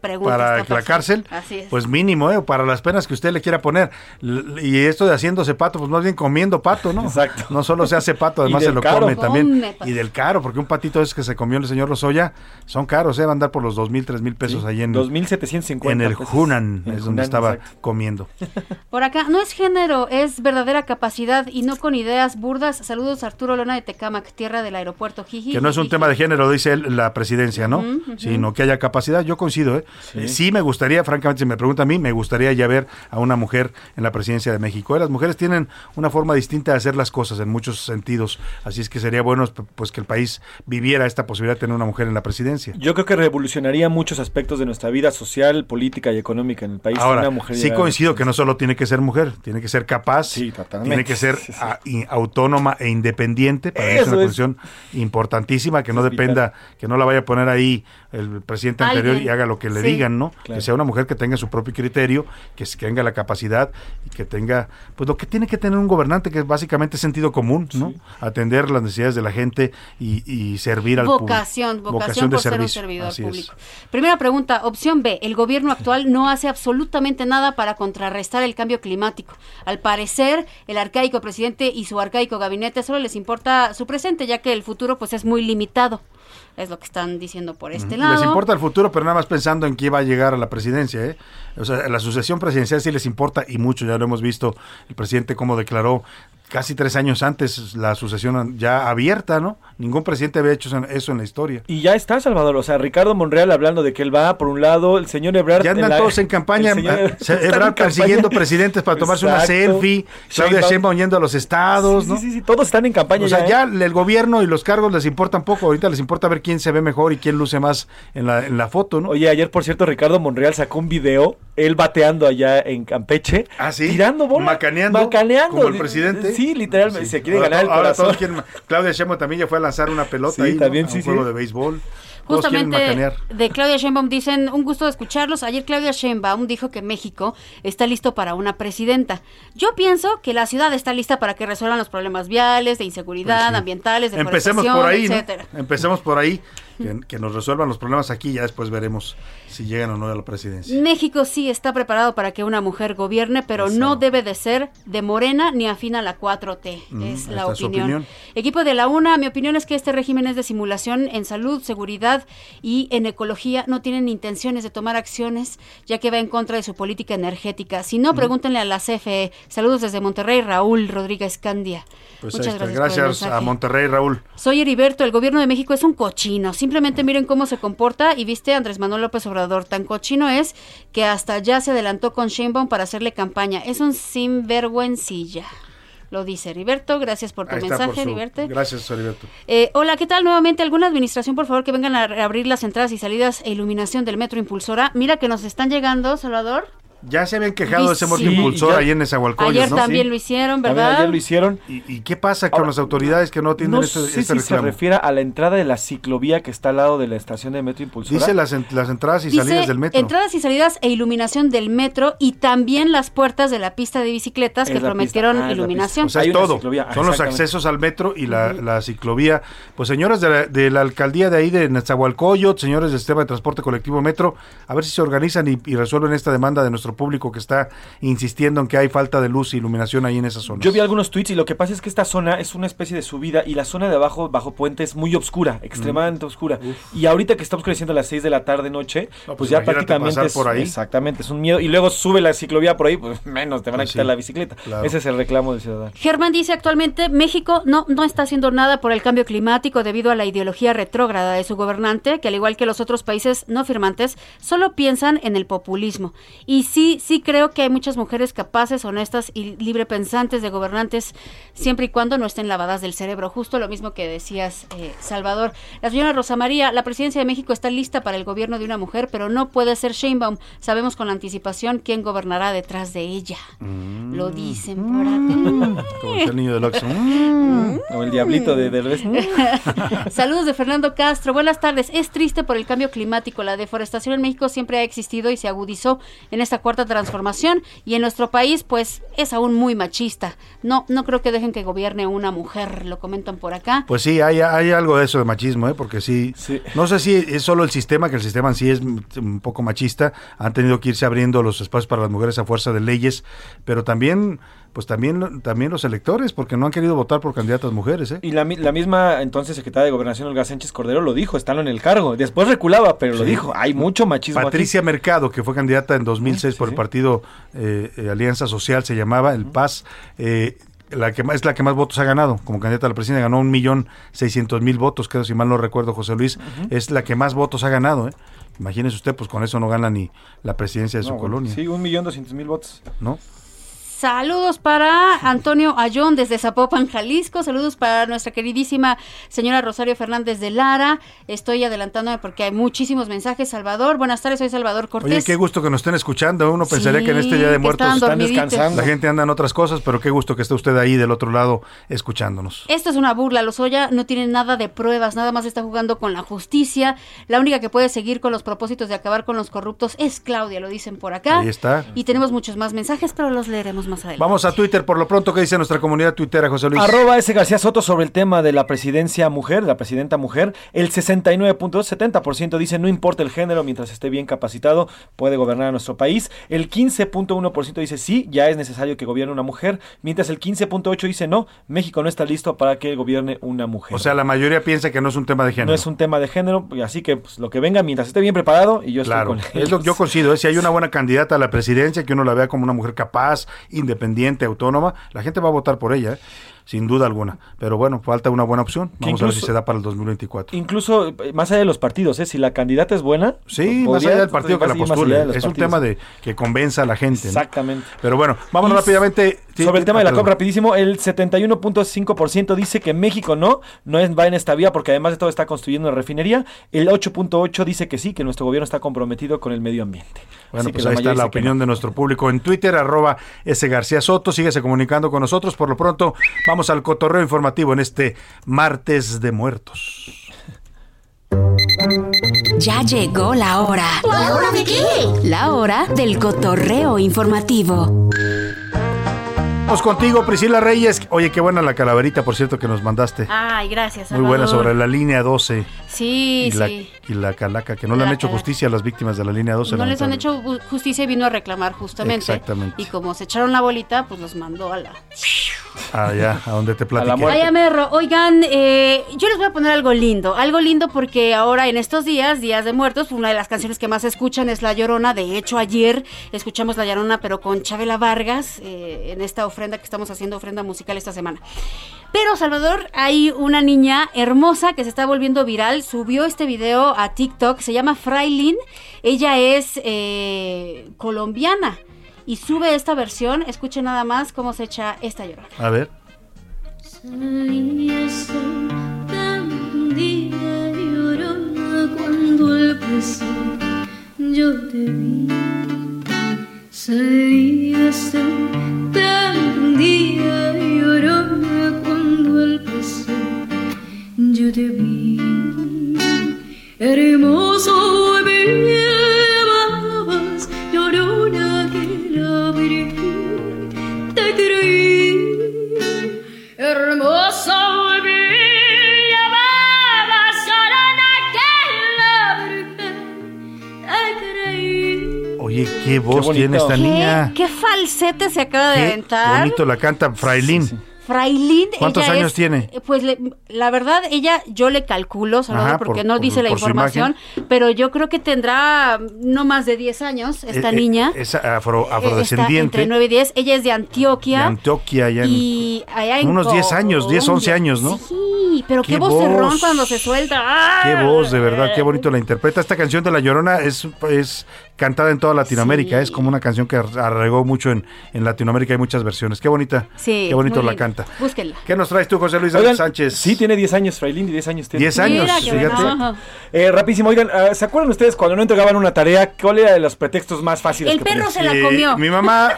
Pregunta para la persona. cárcel, Así es. pues mínimo, ¿eh? para las penas que usted le quiera poner. L- Y esto de haciéndose pato, pues más bien comiendo pato, ¿no? Exacto. No solo se hace pato, además se lo caro. come también. Come. Y del caro, porque un patito es que se comió el señor Lozoya, son caros, ¿eh? van a andar por los dos mil, tres mil pesos Sí, ahí en, 2.750 en el pesos. Hunan, En es donde estaba exacto. comiendo. Por acá, no es género, es verdadera capacidad y no con ideas burdas. Saludos Arturo Lona de Tecamac, tierra del aeropuerto Jiji. Que no es un tema de género, dice él, la presidencia, ¿no? Sino que haya capacidad. Yo coincido, ¿eh? Eh, Sí. me gustaría, francamente, si me pregunta a mí, me gustaría ya ver a una mujer en la presidencia de México. ¿eh? Las mujeres tienen una forma distinta de hacer las cosas en muchos sentidos. Así es que sería bueno pues que el país viviera esta posibilidad de tener una mujer en la presidencia. Yo creo que revolucionaría muchos aspectos de nuestra vida social, política y económica en el país. Ahora, una mujer sí coincido que no solo tiene que ser mujer, tiene que ser capaz, tiene que ser a- y- autónoma e independiente, para mí es Eso una es. cuestión importantísima, que no dependa, que no la vaya a poner ahí el presidente anterior Alguien. y haga lo que le Sí. digan, ¿no? Claro. Que sea una mujer que tenga su propio criterio, que tenga la capacidad y que tenga, pues lo que tiene que tener un gobernante, que es básicamente sentido común, ¿no? Atender las necesidades de la gente y, y servir al público. Vocación, vocación, de por ser un servidor así es. público. Primera pregunta, opción B. El gobierno actual no hace absolutamente nada para contrarrestar el cambio climático. Al parecer, el arcaico presidente y su arcaico gabinete solo les importa su presente, ya que el futuro pues es muy limitado. Es lo que están diciendo por este lado. Les importa el futuro, pero nada más pensando en quién va a llegar a la presidencia. ¿eh? O sea, la sucesión presidencial sí les importa y mucho, ya lo hemos visto, el presidente cómo declaró casi tres años antes la sucesión ya abierta, ¿no? Ningún presidente había hecho eso en la historia. Y ya está, Salvador. O sea, Ricardo Monreal hablando de que él va por un lado, el señor Ebrard. Ya andan todos en campaña. Señor, Ebrard persiguiendo presidentes para tomarse una selfie. Claudia Sheinbaum yendo a los estados, ¿no? Sí, sí, sí, todos están en campaña. O sea, ya, ¿eh? el gobierno y los cargos les importan poco. Ahorita les importa ver quién se ve mejor y quién luce más en la, en la foto, ¿no? Oye, ayer, por cierto, Ricardo Monreal sacó un video, él bateando allá en Campeche. Ah, sí. Tirando bola. Macaneando. Macaneando. Como el presidente. Sí, literalmente. Se quiere ahora, ganar el ahora corazón. Todos quieren, Claudia Sheinbaum también ya fue a lanzar una pelota Sí, ahí, ¿no? también, a sí, un sí. juego de béisbol. Justamente de Claudia Sheinbaum dicen, un gusto de escucharlos. Ayer Claudia Sheinbaum dijo que México está listo para una presidenta. Yo pienso que la ciudad está lista para que resuelvan los problemas viales, de inseguridad, Pues sí. ambientales, de Empecemos por ahí, ¿no? etcétera. Empecemos por ahí. Que, que nos resuelvan los problemas aquí y ya después veremos si llegan o no a la presidencia. México sí está preparado para que una mujer gobierne, pero no debe de ser de morena ni afín a la 4T. Mm, es la opinión. opinión. Equipo de la UNA, mi opinión es que este régimen es de simulación en salud, seguridad y en ecología. No tienen intenciones de tomar acciones, ya que va en contra de su política energética. Si no, pregúntenle a la CFE. Saludos desde Monterrey, Raúl Rodríguez Candia. Pues Muchas gracias. Gracias a. Monterrey, Raúl. Soy Heriberto, el gobierno de México es un cochino. Simplemente miren cómo se comporta y viste a Andrés Manuel López Obrador. Tan cochino es que hasta ya se adelantó con Sheinbaum para hacerle campaña. Es un sinvergüencilla. Lo dice Heriberto. Gracias por tu Ahí mensaje, Heriberto. Gracias, Heriberto. Eh, hola, ¿qué tal? Nuevamente, ¿alguna administración, por favor, que vengan a reabrir las entradas y salidas e iluminación del metro impulsora? Mira que nos están llegando, Salvador. Ya se habían quejado de ese Sí, y impulsor ya- ahí en Nezahualcóyotl, Ayer ¿no? también Sí. lo hicieron, También ¿verdad? ayer lo hicieron. ¿Y, y qué pasa con Ahora, las autoridades que no atienden No este, sé este si se refiere a la entrada de la ciclovía que está al lado de la estación de metro impulsora. Dice las, en- las entradas y Dice salidas del metro. entradas y salidas e iluminación del metro y también las puertas de la pista de bicicletas Es que prometieron pista. Ah, iluminación. O sea, Hay es todo. ciclovía, Son los accesos al metro y la, la ciclovía. Pues señores de la, de la alcaldía de ahí de Nezahualcóyotl, señores del sistema de transporte colectivo metro, a ver si se organizan y, y resuelven esta demanda de nuestro público que está insistiendo en que hay falta de luz e iluminación ahí en esa zona. Yo vi algunos tweets y lo que pasa es que esta zona es una especie de subida y la zona de abajo, bajo puente, es muy oscura, extremadamente oscura. Y ahorita que está oscureciendo a las 6 de la tarde, noche, No, pues, pues ya prácticamente pasar es, por ahí. Exactamente, es un miedo. Y luego sube la ciclovía por ahí, pues menos, te van a quitar sí, la bicicleta. claro. Ese es el reclamo del ciudadano. Germán dice actualmente México no, no está haciendo nada por el cambio climático debido a la ideología retrógrada de su gobernante, que al igual que los otros países no firmantes, solo piensan en el populismo. Y sí, sí creo que hay muchas mujeres capaces, honestas y librepensantes de gobernantes, siempre y cuando no estén lavadas del cerebro. Justo lo mismo que decías, eh, Salvador. La señora Rosa María, la presidencia de México está lista para el gobierno de una mujer, pero no puede ser Sheinbaum. Sabemos con anticipación quién gobernará detrás de ella. Lo dicen por acá. Como el niño del Oxxo. Mm. O el diablito de Derbez. Saludos de Fernando Castro. Buenas tardes. Es triste por el cambio climático. La deforestación en México siempre ha existido y se agudizó en esta cuarta transformación. Y en nuestro país, pues, es aún muy machista. No, no creo que dejen que gobierne una mujer. Lo comentan por acá. Pues sí, hay, hay algo de eso de machismo, ¿eh? porque sí, no sé si es solo el sistema, que el sistema en sí es un poco machista, han tenido que irse abriendo los espacios para las mujeres a fuerza de leyes, pero también, pues también, también los electores, porque no han querido votar por candidatas mujeres. ¿eh? Y la, la misma entonces secretaria de Gobernación, Olga Sánchez Cordero, lo dijo, estando en el cargo. Después reculaba, pero lo dijo. Hay mucho machismo Patricia Mercado, que fue candidata en 2006 Sí, por sí. el partido eh, eh, Alianza Social, se llamaba, el PAS, eh, la que más, es la que más votos ha ganado como candidata a la presidencia, ganó un millón seiscientos mil votos, creo si mal no recuerdo José Luis, es la que más votos ha ganado. ¿eh? Imagínese usted, pues con eso no gana ni la presidencia de su bueno, colonia, Sí, un millón doscientos mil votos. ¿no? Saludos para Antonio Ayón desde Zapopan, Jalisco. Saludos para nuestra queridísima señora Rosario Fernández de Lara. Estoy adelantándome porque hay muchísimos mensajes. Salvador, buenas tardes, soy Salvador Cortés. Oye, qué gusto que nos estén escuchando. Uno pensaría Sí, que en este Día de Muertos estaban dormiditos. La gente anda en otras cosas, pero qué gusto que esté usted ahí del otro lado escuchándonos. Esto es una burla. Lozoya no tiene nada de pruebas, nada más está jugando con la justicia. La única que puede seguir con los propósitos de acabar con los corruptos es Claudia, lo dicen por acá. Ahí está. Y tenemos muchos más mensajes, pero los leeremos más adelante. Vamos a Twitter por lo pronto. ¿Qué dice nuestra comunidad tuitera, José Luis? Arroba S. García Soto sobre el tema de la presidencia mujer, la presidenta mujer. El 69.70% dice no importa el género mientras esté bien capacitado, puede gobernar a nuestro país. El 15.1% dice sí, ya es necesario que gobierne una mujer. Mientras el 15.8% dice no, México no está listo para que gobierne una mujer. O sea, la mayoría piensa que no es un tema de género. no es un tema de género, así que pues, lo que venga mientras esté bien preparado y yo Claro, estoy con es lo que yo considero. ¿eh? Si hay una buena candidata a la presidencia, que uno la vea como una mujer capaz, independiente, autónoma, la gente va a votar por ella, ¿eh? sin duda alguna. Pero bueno, falta una buena opción. Vamos a ver si se da para el 2024. Incluso eh, más allá de los partidos, ¿eh? si la candidata es buena, Sí, más podría- allá del partido que la más postule. Es un tema de que convenza a la gente. ¿no? Exactamente. Pero bueno, vámonos Y rápidamente. Sí, Sobre el tema de la perdón. COP rapidísimo, el 71.5% dice que México no, no es- va en esta vía porque además de todo está construyendo una refinería. El 8.8 dice que sí, que nuestro gobierno está comprometido con el medio ambiente. Bueno, Así pues que ahí está la opinión de nuestro público en Twitter, arroba S. García Soto. Síguese comunicando con nosotros. Por lo pronto, vamos al cotorreo informativo en este martes de muertos. Ya llegó la hora. ¿La hora de qué? La hora del cotorreo informativo. Vamos contigo, Priscila Reyes. Oye, qué buena la calaverita, por cierto, que nos mandaste. Ay, gracias. Muy buena Salvador. sobre la línea 12 Sí, y, sí. Y la calaca, que no le han La hecho calaca. justicia a las víctimas de la línea 12. No les han hecho justicia y vino a reclamar justamente. Exactamente. Y como se echaron la bolita, pues los mandó a la... Allá, a donde te platiqué. Ay, Amerro, oigan, eh, yo les voy a poner algo lindo, algo lindo porque ahora en estos días, días de muertos, una de las canciones que más escuchan es La Llorona. De hecho, ayer escuchamos La Llorona, pero con Chabela Vargas, eh, en esta ofrenda que estamos haciendo, ofrenda musical esta semana. Pero, Salvador, hay una niña hermosa que se está volviendo viral, subió este video a TikTok, se llama Frailin, ella es eh, colombiana. Y sube esta versión, escuchen nada más cómo se echa esta llorona. A ver. Salías tan día llorona cuando al pasar yo te vi. Tan día llorona yo te vi. Hermoso me llamabas, llorona que la Virgen te creí. Hermoso me llamabas, llorona que la Virgen te creí. Oye, qué voz bonito. tiene esta ¿Qué, niña. qué falsete se acaba de Qué aventar. bonito la canta Frailín. Frailín. ¿Cuántos ella años es- tiene? eh, Pues le- la verdad, ella, yo le calculo, Salvador, Ajá, porque por- no por- dice la por información, pero yo creo que tendrá no más de 10 años esta Eh, eh, niña. Es afro- Eh, está afrodescendiente. entre 9 y 10. Ella es de de Antioquia. Antioquia, allá en- y allá en unos 10 años, 10, 11 Colombia. años, ¿no? Sí, pero qué, Qué vocerrón voz. cuando se suelta. ¡Ah! Qué voz, de verdad, qué bonito la interpreta. Esta canción de La Llorona es, es cantada en toda Latinoamérica. Es como una canción que arraigó mucho en, en Latinoamérica. Hay muchas versiones. Qué bonita. Sí, qué bonito la canta. Búsquenla. ¿Qué nos traes tú, José Luis Oigan, Sánchez? Sí, tiene 10 años, Frailín, 10 años tiene. 10 años, Mira, qué fíjate. Eh, rapidísimo, oigan, ah, ¿se acuerdan ustedes cuando no entregaban una tarea? ¿Cuál era de los pretextos más fáciles El que perro se la comió. Mi mamá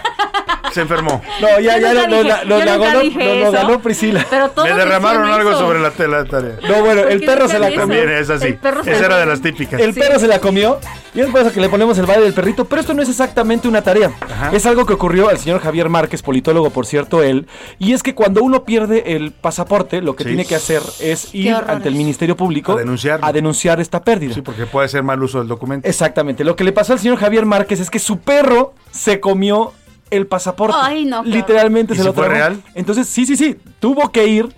se enfermó. No, ya, ya lo, dije- lo- lo- lo- ganó Priscila. Pero todos Me derramaron algo eso. sobre la, la tarea. No, bueno, el perro se la comió. Mire, es así. Esa era de las típicas. El perro se la comió y es por eso que le ponemos el del perrito, pero esto no es exactamente una tarea. Es algo que ocurrió al señor Javier Márquez, politólogo por cierto él, y es que cuando uno pierde el pasaporte, lo que Sí. tiene que hacer es ir horrores. ante el Ministerio Público A denunciar esta pérdida. Sí, porque puede ser mal uso del documento. Exactamente. Lo que le pasó al señor Javier Márquez es que su perro se comió el pasaporte. Ay, no, Literalmente ¿Y se si lo fue real? Entonces, sí, sí, sí. Tuvo que ir.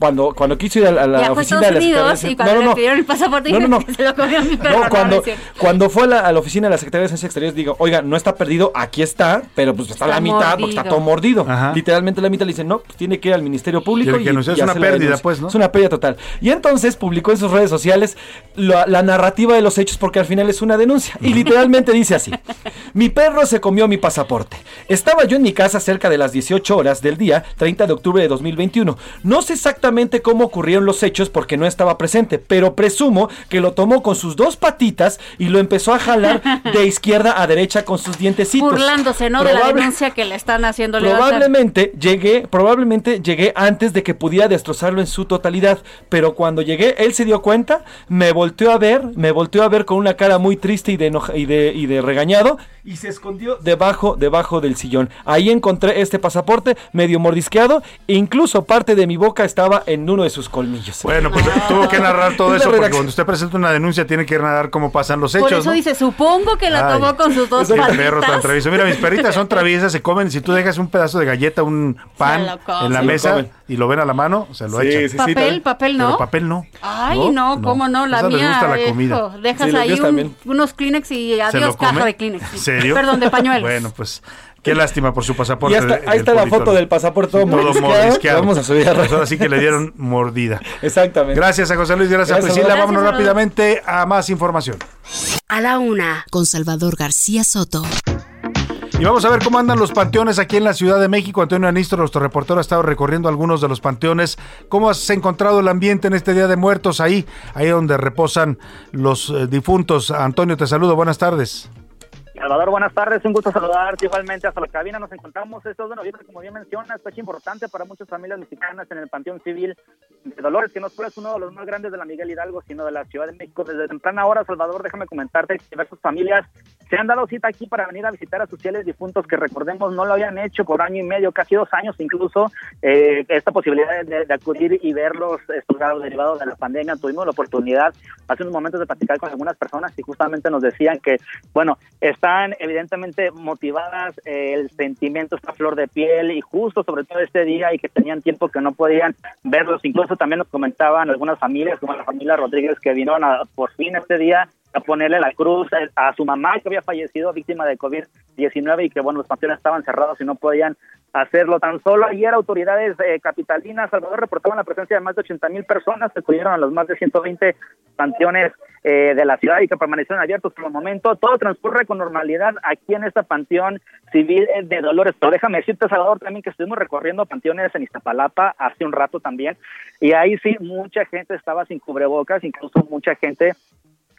Cuando, cuando quiso ir a la, a oficina de la Secretaría y de- cuando No, no, le no. pidieron el pasaporte No, no, no. se lo comió mi perro. No, No, cuando, no cuando fue a la, a la oficina de la Secretaría de Ciencia Exteriores, digo, oiga, no está perdido, aquí está, pero pues está, a la mitad porque está todo mordido. Ajá. Literalmente la mitad le dicen, no, pues tiene que ir al Ministerio Público. Que anunciar, es una pérdida, pues, ¿no? Es una pérdida total. Y entonces publicó en sus redes sociales la, la narrativa de los hechos porque al final es una denuncia. Y literalmente dice así, mi perro se comió mi pasaporte. Estaba yo en mi casa cerca de las 18 horas del día 30 de octubre de 2021. No sé exactamente cómo ocurrieron los hechos porque no estaba presente, pero presumo que lo tomó con sus dos patitas y lo empezó a jalar de izquierda a derecha con sus dientecitos. Burlándose, ¿no? De la denuncia que le están haciendo levantar. Probablemente llegué, probablemente llegué antes de que pudiera destrozarlo en su totalidad, pero cuando llegué él se dio cuenta, me volteó a ver, me volteó a ver con una cara muy triste y de enoja- y de, y de regañado y se escondió debajo, debajo del sillón. Ahí encontré este pasaporte medio mordisqueado e incluso parte de mi boca estaba en uno de sus colmillos. Bueno, pues tuvo que narrar todo eso porque cuando usted presenta una denuncia tiene que narrar cómo pasan los hechos. Por eso ¿no? dice, supongo que la Ay, tomó con sus dos Qué patitas. perro tan travieso. Mira, mis perritas son traviesas, se comen. Si tú dejas un pedazo de galleta, un pan en la lo mesa y lo ven a la mano, se lo Sí, echan. sí, sí, Papel, también. papel, ¿no? Pero papel no. Ay, no, cómo no, la les mía. gusta la hijo, comida. dejas Sí, ahí un- unos Kleenex y ¿Se adiós caja de Kleenex. Perdón, de pañuelos. Bueno, pues qué lástima por su pasaporte. Y hasta- de- ahí está la foto del pasaporte todo, Todo mordisqueado. Vamos a subir a Pues ahora sí que le dieron mordida. Exactamente. Gracias a José Luis, gracias, a Gracias, Priscila. Salvador. Vámonos Gracias, rápidamente a más información. A la una, con Salvador García Soto. Y vamos a ver cómo andan los panteones aquí en la Ciudad de México. Antonio Anistro, nuestro reportero, ha estado recorriendo algunos de los panteones. ¿Cómo has encontrado el ambiente en este Día de Muertos ahí, ahí donde reposan los eh, difuntos? Antonio, te saludo. Buenas tardes. Salvador, buenas tardes, un gusto saludarte igualmente hasta la cabina. Nos encontramos este 2 de noviembre, como bien mencionas, fecha importante para muchas familias mexicanas en el Panteón Civil de Dolores, que no solo es uno de los más grandes de la Miguel Hidalgo, sino de la Ciudad de México. Desde temprana hora, Salvador, déjame comentarte que diversas familias se han dado cita aquí para venir a visitar a sus fieles difuntos que recordemos no lo habían hecho por año y medio, casi dos años incluso, eh, esta posibilidad de, de acudir y verlos estudiados derivados de la pandemia. Tuvimos la oportunidad hace unos momentos de platicar con algunas personas y justamente nos decían que, bueno, están evidentemente motivadas, eh, el sentimiento está flor de piel y justo sobre todo este día y que tenían tiempo que no podían verlos. Incluso también nos comentaban algunas familias, como la familia Rodríguez, que vinieron a, por fin este día a ponerle la cruz a su mamá que había fallecido víctima de COVID-19 y que, bueno, los panteones estaban cerrados y no podían hacerlo tan solo. Ayer autoridades eh, capitalinas, Salvador, reportaban la presencia de más de 80 mil personas que acudieron a los más de 120 panteones eh, de la ciudad y que permanecieron abiertos por el momento. Todo transcurre con normalidad aquí en esta panteón civil eh, de Dolores. Pero déjame decirte, Salvador, también que estuvimos recorriendo panteones en Iztapalapa hace un rato también. Y ahí sí, mucha gente estaba sin cubrebocas, incluso mucha gente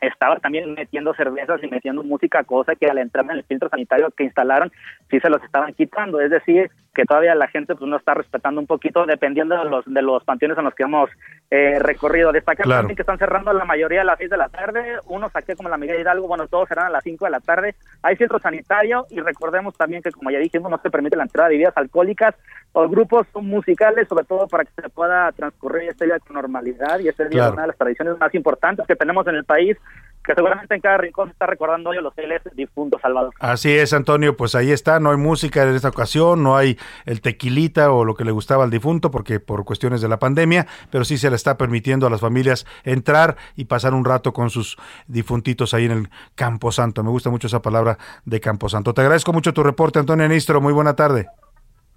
estaba también metiendo cervezas y metiendo música, cosa que al entrar en el filtro sanitario que instalaron, sí se los estaban quitando. Es decir, que todavía la gente pues no está respetando un poquito, dependiendo de los de los panteones en los que hemos eh, recorrido. Destacar Claro. también que están cerrando la mayoría a las 6 de la tarde, uno saqué como la Miguel Hidalgo, bueno, todos serán a las 5 de la tarde. Hay filtro sanitario y recordemos también que, como ya dijimos, no se permite la entrada de bebidas alcohólicas o grupos musicales, sobre todo para que se pueda transcurrir este día con normalidad y este día Claro. es una de las tradiciones más importantes que tenemos en el país, que seguramente en cada rincón se está recordando hoy a los fieles difuntos, Salvador. Así es, Antonio, pues ahí está, no hay música en esta ocasión, no hay el tequilita o lo que le gustaba al difunto, porque por cuestiones de la pandemia, pero sí se le está permitiendo a las familias entrar y pasar un rato con sus difuntitos ahí en el Camposanto. Me gusta mucho esa palabra de Camposanto. Te agradezco mucho tu reporte, Antonio Nistro, muy buena tarde.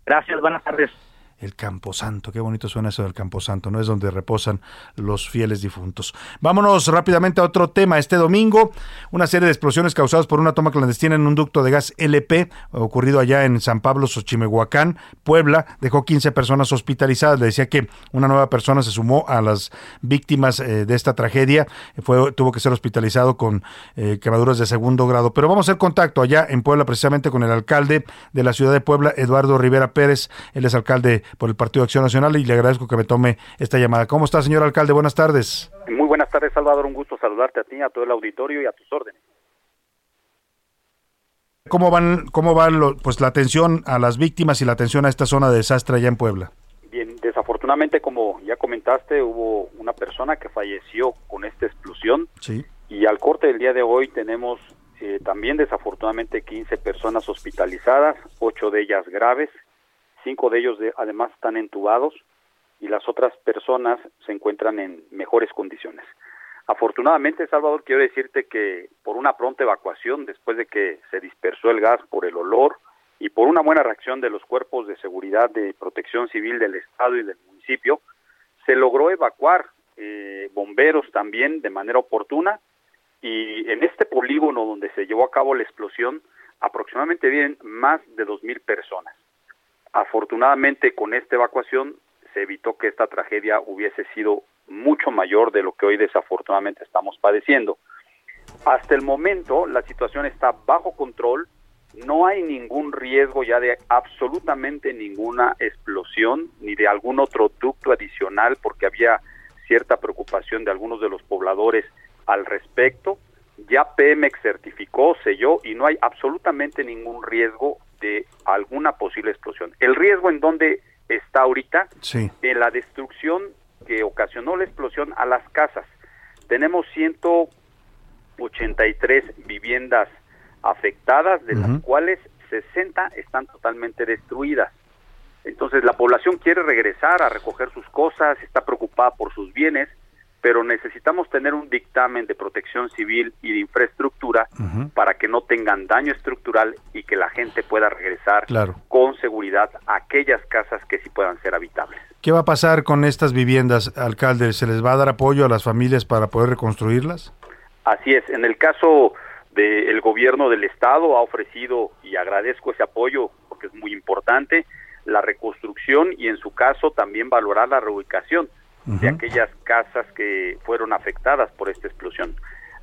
Gracias, buenas tardes. El Camposanto, qué bonito suena eso del Camposanto, ¿no? Es donde reposan los fieles difuntos. Vámonos rápidamente a otro tema. Este domingo, una serie de explosiones causadas por una toma clandestina en un ducto de gas LP, ocurrido allá en San Pablo, Xochimehuacán, Puebla, dejó 15 personas hospitalizadas. Le decía que una nueva persona se sumó a las víctimas eh, de esta tragedia. Fue, tuvo que ser hospitalizado con eh, quemaduras de segundo grado. Pero vamos a hacer contacto allá en Puebla, precisamente con el alcalde de la ciudad de Puebla, Eduardo Rivera Pérez. Él es alcalde por el Partido de Acción Nacional y le agradezco que me tome esta llamada. ¿Cómo está, señor alcalde? Buenas tardes. Muy buenas tardes, Salvador. Un gusto saludarte a ti, a todo el auditorio y a tus órdenes. ¿Cómo van, cómo van lo- pues la atención a las víctimas y la atención a esta zona de desastre allá en Puebla? Bien, desafortunadamente, como ya comentaste, hubo una persona que falleció con esta explosión Sí. y al corte del día de hoy tenemos eh, también desafortunadamente 15 personas hospitalizadas, ocho de ellas graves, cinco de ellos de- además están entubados y las otras personas se encuentran en mejores condiciones. Afortunadamente, Salvador, quiero decirte que por una pronta evacuación, después de que se dispersó el gas por el olor y por una buena reacción de los cuerpos de seguridad de protección civil del Estado y del municipio, se logró evacuar eh, bomberos también de manera oportuna y en este polígono donde se llevó a cabo la explosión aproximadamente viven más de 2.000 personas. Afortunadamente con esta evacuación se evitó que esta tragedia hubiese sido mucho mayor de lo que hoy desafortunadamente estamos padeciendo. Hasta el momento la situación está bajo control, no hay ningún riesgo ya de absolutamente ninguna explosión ni de algún otro ducto adicional porque había cierta preocupación de algunos de los pobladores al respecto. ya Pemex certificó, selló y no hay absolutamente ningún riesgo de alguna posible explosión. El riesgo en donde está ahorita, Sí. en la destrucción que ocasionó la explosión a las casas. Tenemos 183 viviendas afectadas, de las cuales 60 están totalmente destruidas. Entonces la población quiere regresar a recoger sus cosas, está preocupada por sus bienes, pero necesitamos tener un dictamen de protección civil y de infraestructura para tengan daño estructural y que la gente pueda regresar Claro. con seguridad a aquellas casas que sí puedan ser habitables. ¿Qué va a pasar con estas viviendas, alcalde? ¿Se les va a dar apoyo a las familias para poder reconstruirlas? Así es, en el caso del gobierno del estado ha ofrecido y agradezco ese apoyo porque es muy importante la reconstrucción y en su caso también valorar la reubicación de aquellas casas que fueron afectadas por esta explosión.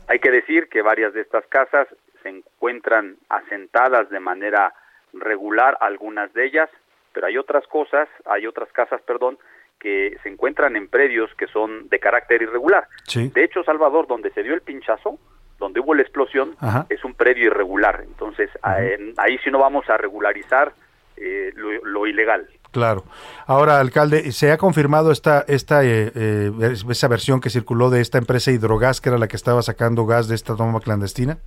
Hay que decir que varias de estas casas se encuentran asentadas de manera regular, algunas de ellas, pero hay otras cosas, hay otras casas, perdón, que se encuentran en predios que son de carácter irregular. Sí. De hecho, Salvador, donde se dio el pinchazo, donde hubo la explosión, Ajá. es un predio irregular. Entonces, eh, ahí sí no vamos a regularizar eh, lo, lo ilegal. Claro. Ahora, alcalde, ¿se ha confirmado esta, esta eh, eh, esa versión que circuló de esta empresa Hidrogas, que era la que estaba sacando gas de esta toma clandestina?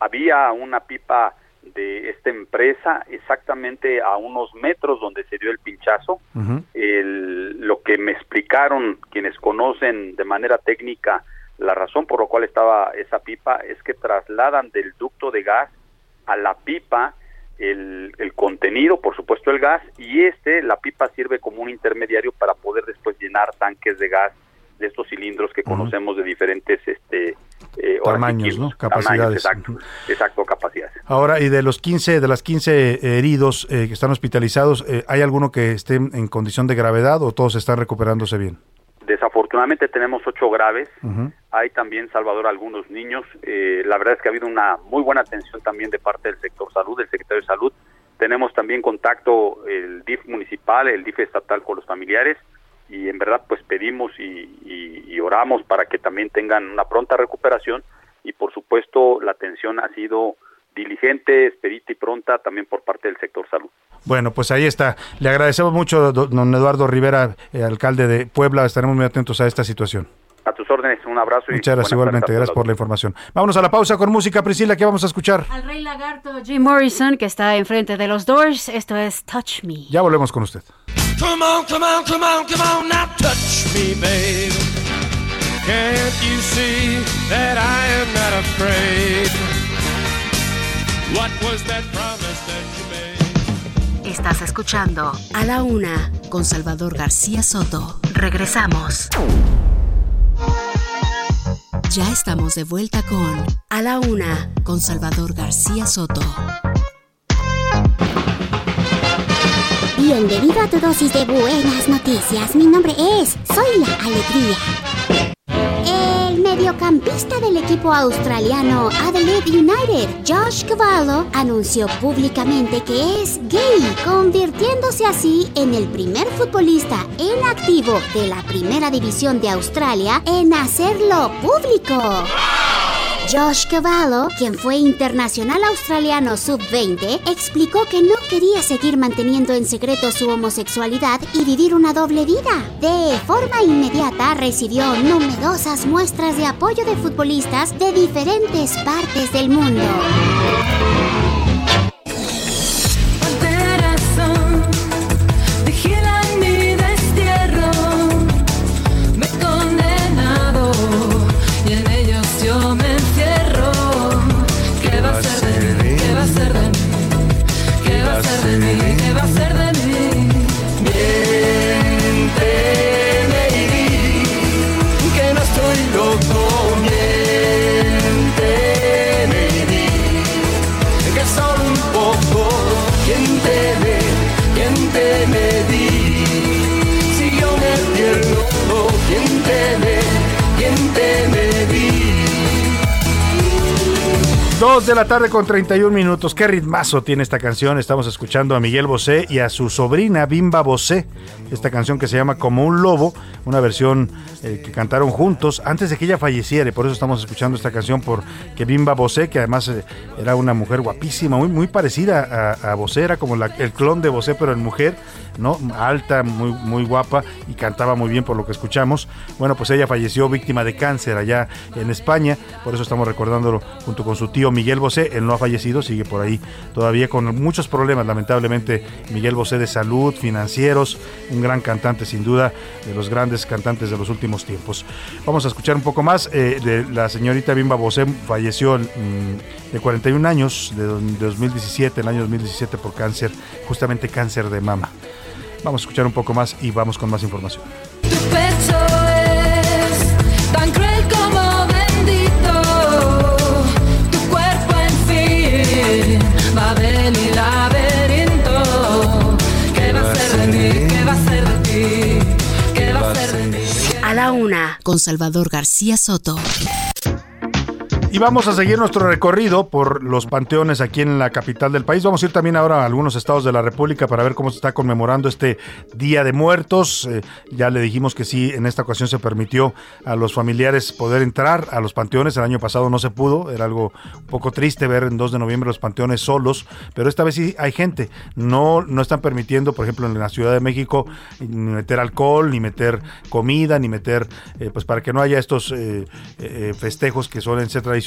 Había una pipa de esta empresa exactamente a unos metros donde se dio el pinchazo. El- lo que me explicaron quienes conocen de manera técnica la razón por la cual estaba esa pipa es que trasladan del ducto de gas a la pipa el, el contenido, por supuesto el gas, y este, la pipa sirve como un intermediario para poder después llenar tanques de gas de estos cilindros que conocemos de diferentes este, eh, Tamaños. Capacidades. exacto, exacto, capacidades. Ahora, y de los 15, de las 15 heridos eh, que están hospitalizados, eh, ¿hay alguno que esté en condición de gravedad o todos están recuperándose bien? Desafortunadamente tenemos ocho graves. Hay también, Salvador, algunos niños. Eh, la verdad es que ha habido una muy buena atención también de parte del sector salud, del secretario de salud. Tenemos también contacto el DIF municipal, el DIF estatal con los familiares y en verdad pues pedimos y, y- y oramos para que también tengan una pronta recuperación y por supuesto la atención ha sido diligente, expedita y pronta también por parte del sector salud. Bueno, pues ahí está. Le agradecemos mucho, do- don Eduardo Rivera, eh, alcalde de Puebla. Estaremos muy atentos a esta situación. A tus órdenes, un abrazo y Muchas gracias igualmente. Gracias por la información. Vámonos a la pausa con música, Priscila. ¿Qué vamos a escuchar? Al Rey Lagarto, Jim Morrison, que está enfrente de los Doors. Esto es Touch Me. Ya volvemos con usted. Come on, come on, come on, come on, now touch me, babe. Can't you see that I am not afraid? What was that promise that you made? Estás escuchando A la Una con Salvador García Soto. Regresamos. Ya estamos de vuelta con A la Una con Salvador García Soto. Bienvenido a tu dosis de buenas noticias. Mi nombre es Soy la Alegría. El mediocampista del equipo australiano Adelaide United, Josh Cavallo, anunció públicamente que es gay, convirtiéndose así en el primer futbolista en activo de la primera división de Australia en hacerlo público. Josh Cavallo, quien fue internacional australiano sub-20, explicó que no quería seguir manteniendo en secreto su homosexualidad y vivir una doble vida. De forma inmediata recibió numerosas muestras de apoyo de futbolistas de diferentes partes del mundo. 2 de la tarde con 31 minutos. Qué ritmazo tiene esta canción. Estamos escuchando a Miguel Bosé y a su sobrina Bimba Bosé. Esta canción que se llama Como un lobo, una versión eh, que cantaron juntos antes de que ella falleciera. Y por eso estamos escuchando esta canción porque Bimba Bosé, que además eh, era una mujer guapísima, muy, muy parecida a, a Bosé, era como el clon de Bosé, pero en mujer ¿no? Alta, muy, muy guapa y cantaba muy bien por lo que escuchamos. Bueno, pues ella falleció víctima de cáncer allá en España. Por eso estamos recordándolo junto con su tío Miguel Bosé. Él no ha fallecido, sigue por ahí todavía con muchos problemas, lamentablemente. Miguel Bosé de salud, financieros, un gran cantante sin duda, de los grandes cantantes de los últimos tiempos. Vamos a escuchar un poco más eh, de la señorita Bimba Bosé. Falleció mm, de 41 años, de, de 2017, el año 2017 por cáncer, justamente cáncer de mama. Vamos a escuchar un poco más y vamos con más información. pecho es tan cruel como bendito. Tu cuerpo, en fin, Babel y laberinto. ¿Qué va a ser de mí? ¿Qué va a ser de ti? ¿Qué va a ser de mí? A la una, con Salvador García Soto. Y vamos a seguir nuestro recorrido por los panteones aquí en la capital del país. Vamos a ir también ahora a algunos estados de la República para ver cómo se está conmemorando este Día de Muertos. Eh, ya le dijimos que sí, en esta ocasión se permitió a los familiares poder entrar a los panteones. El año pasado no se pudo, era algo un poco triste ver en 2 de noviembre los panteones solos, pero esta vez sí hay gente. No, no están permitiendo, por ejemplo, en la Ciudad de México, ni meter alcohol, ni meter comida, ni meter, eh, pues para que no haya estos eh, festejos que suelen ser tradicionales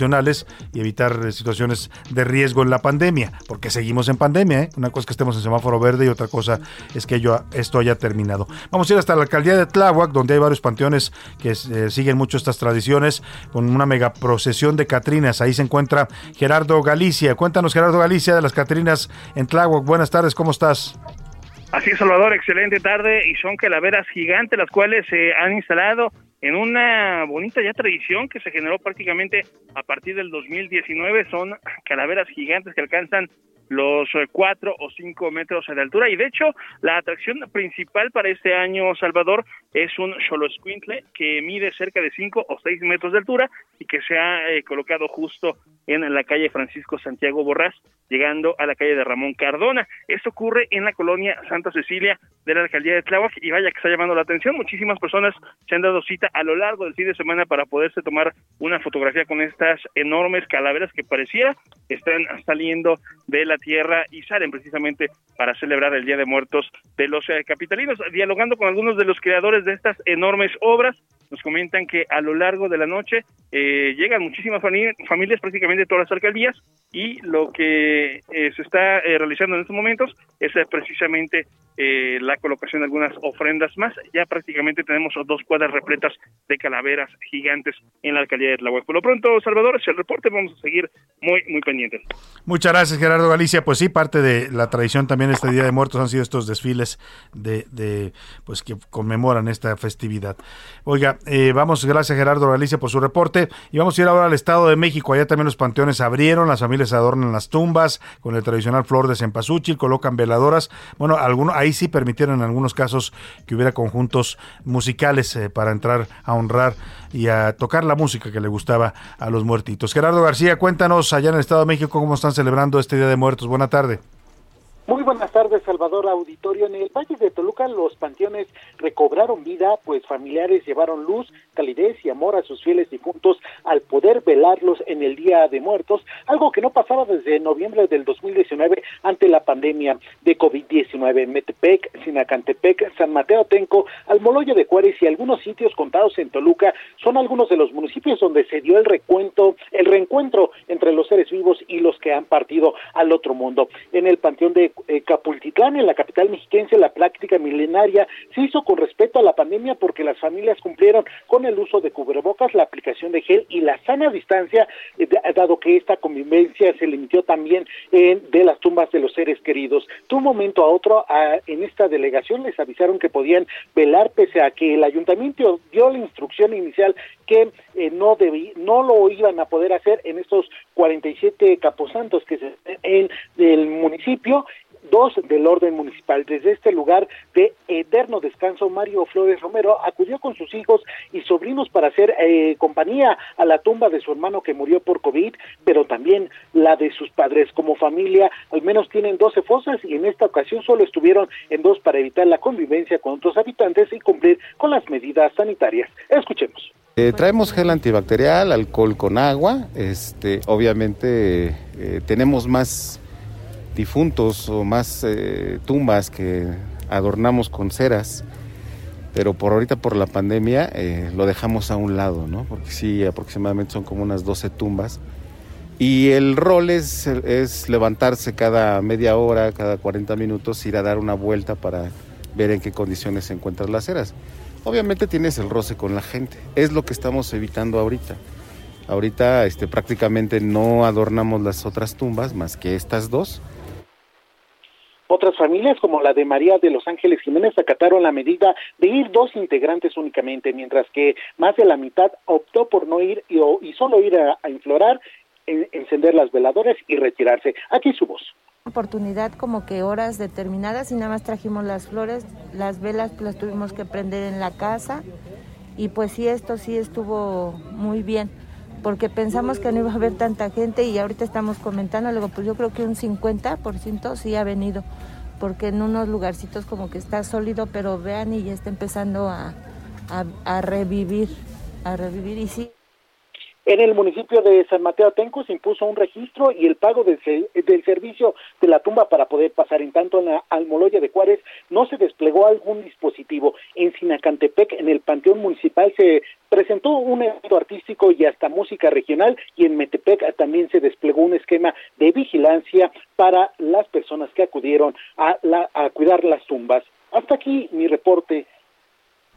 y evitar eh, situaciones de riesgo en la pandemia, porque seguimos en pandemia. ¿eh? Una cosa es que estemos en semáforo verde y otra cosa es que ello- esto haya terminado. Vamos a ir hasta la alcaldía de Tláhuac, donde hay varios panteones que eh, siguen mucho estas tradiciones, con una mega procesión de Catrinas. Ahí se encuentra Gerardo Galicia. Cuéntanos, Gerardo Galicia, de las Catrinas en Tláhuac. Buenas tardes, ¿cómo estás? Así es, Salvador, excelente tarde y son calaveras gigantes las cuales se han instalado en una bonita ya tradición que se generó prácticamente a partir del 2019. Son calaveras gigantes que alcanzan los eh, cuatro o cinco metros de altura y de hecho la atracción principal para este año Salvador es un Xoloscuintle que mide cerca de cinco o seis metros de altura y que se ha eh, colocado justo en la calle Francisco Santiago Borrás llegando a la calle de Ramón Cardona. Esto ocurre en la colonia Santa Cecilia de la alcaldía de Tláhuac y vaya que está llamando la atención. Muchísimas personas se han dado cita a lo largo del fin de semana para poderse tomar una fotografía con estas enormes calaveras que pareciera están saliendo de la tierra y salen precisamente para celebrar el Día de Muertos de los eh, capitalinos. Dialogando con algunos de los creadores de estas enormes obras, nos comentan que a lo largo de la noche eh, llegan muchísimas fami- familias, prácticamente todas las alcaldías, y lo que eh, se está realizando en estos momentos es precisamente la colocación de algunas ofrendas más. Ya prácticamente tenemos dos cuadras repletas de calaveras gigantes en la alcaldía de Tlahuac. Por lo pronto, Salvador, es el reporte, vamos a seguir muy, muy pendientes. Muchas gracias, Gerardo Galicia. Pues sí, parte de la tradición también este Día de Muertos han sido estos desfiles de, pues que conmemoran esta festividad. Oiga, eh, vamos, gracias Gerardo Galicia por su reporte. Y vamos a ir ahora al Estado de México. Allá también los panteones abrieron, las familias adornan las tumbas con el tradicional flor de cempasúchil, colocan veladoras. Bueno, algunos, ahí sí permitieron en algunos casos que hubiera conjuntos musicales eh, para entrar a honrar y a tocar la música que le gustaba a los muertitos. Gerardo García, cuéntanos allá en el Estado de México cómo están celebrando este Día de Muertos. Buena tarde. Muy buenas tardes, Salvador Auditorio. En el Valle de Toluca los panteones recobraron vida, pues familiares llevaron luz, calidez y amor a sus fieles difuntos al poder velarlos en el Día de Muertos, algo que no pasaba desde noviembre del 2019 ante la pandemia de COVID-19. Metepec, Sinacantepec, San Mateo Tenco, Almoloya de Juárez y algunos sitios contados en Toluca son algunos de los municipios donde se dio el recuento, el reencuentro entre los seres vivos y los que han partido al otro mundo. En el panteón de eh, Capultitlán, en la capital mexiquense, la práctica milenaria se hizo con respeto a la pandemia porque las familias cumplieron con el uso de cubrebocas, la aplicación de gel y la sana distancia, eh, da- dado que esta convivencia se limitó también en, de las tumbas de los seres queridos. De un momento a otro, en esta delegación les avisaron que podían velar pese a que el ayuntamiento dio la instrucción inicial que eh, no debí, no lo iban a poder hacer en estos 47 caposantos que se en el municipio dos del orden municipal. Desde este lugar de eterno descanso, Mario Flores Romero acudió con sus hijos y sobrinos para hacer eh, compañía a la tumba de su hermano que murió por COVID, pero también la de sus padres. Como familia, al menos tienen 12 fosas y en esta ocasión solo estuvieron en dos para evitar la convivencia con otros habitantes y cumplir con las medidas sanitarias. Escuchemos. Eh, traemos gel antibacterial, alcohol con agua. Este, obviamente eh, tenemos más difuntos o más eh, tumbas que adornamos con ceras, pero por ahorita por la pandemia eh, lo dejamos a un lado, ¿no? Porque sí, aproximadamente son como unas 12 tumbas. Y el rol es, es levantarse cada media hora, cada 40 minutos, ir a dar una vuelta para ver en qué condiciones se encuentran las ceras. Obviamente tienes el roce con la gente, es lo que estamos evitando ahorita. Ahorita este, prácticamente no adornamos las otras tumbas más que estas dos. Otras familias, como la de María de Los Ángeles Jiménez, acataron la medida de ir dos integrantes únicamente, mientras que más de la mitad optó por no ir y, y solo ir a, a inflorar, en- encender las veladoras y retirarse. Aquí su voz. oportunidad como que horas determinadas y nada más trajimos las flores, las velas las tuvimos que prender en la casa y pues sí, esto sí estuvo muy bien porque pensamos que no iba a haber tanta gente y ahorita estamos comentando, luego pues yo creo que un 50% sí ha venido porque en unos lugarcitos como que está sólido, pero vean y ya está empezando a, a, a revivir, a revivir y sí. En el municipio de San Mateo Atenco se impuso un registro y el pago del, del servicio de la tumba para poder pasar. En tanto, en la Almoloya de Juárez no se desplegó algún dispositivo. En Sinacantepec, en el Panteón Municipal, se presentó un evento artístico y hasta música regional y en Metepec también se desplegó un esquema de vigilancia para las personas que acudieron a, la, a cuidar las tumbas. Hasta aquí mi reporte.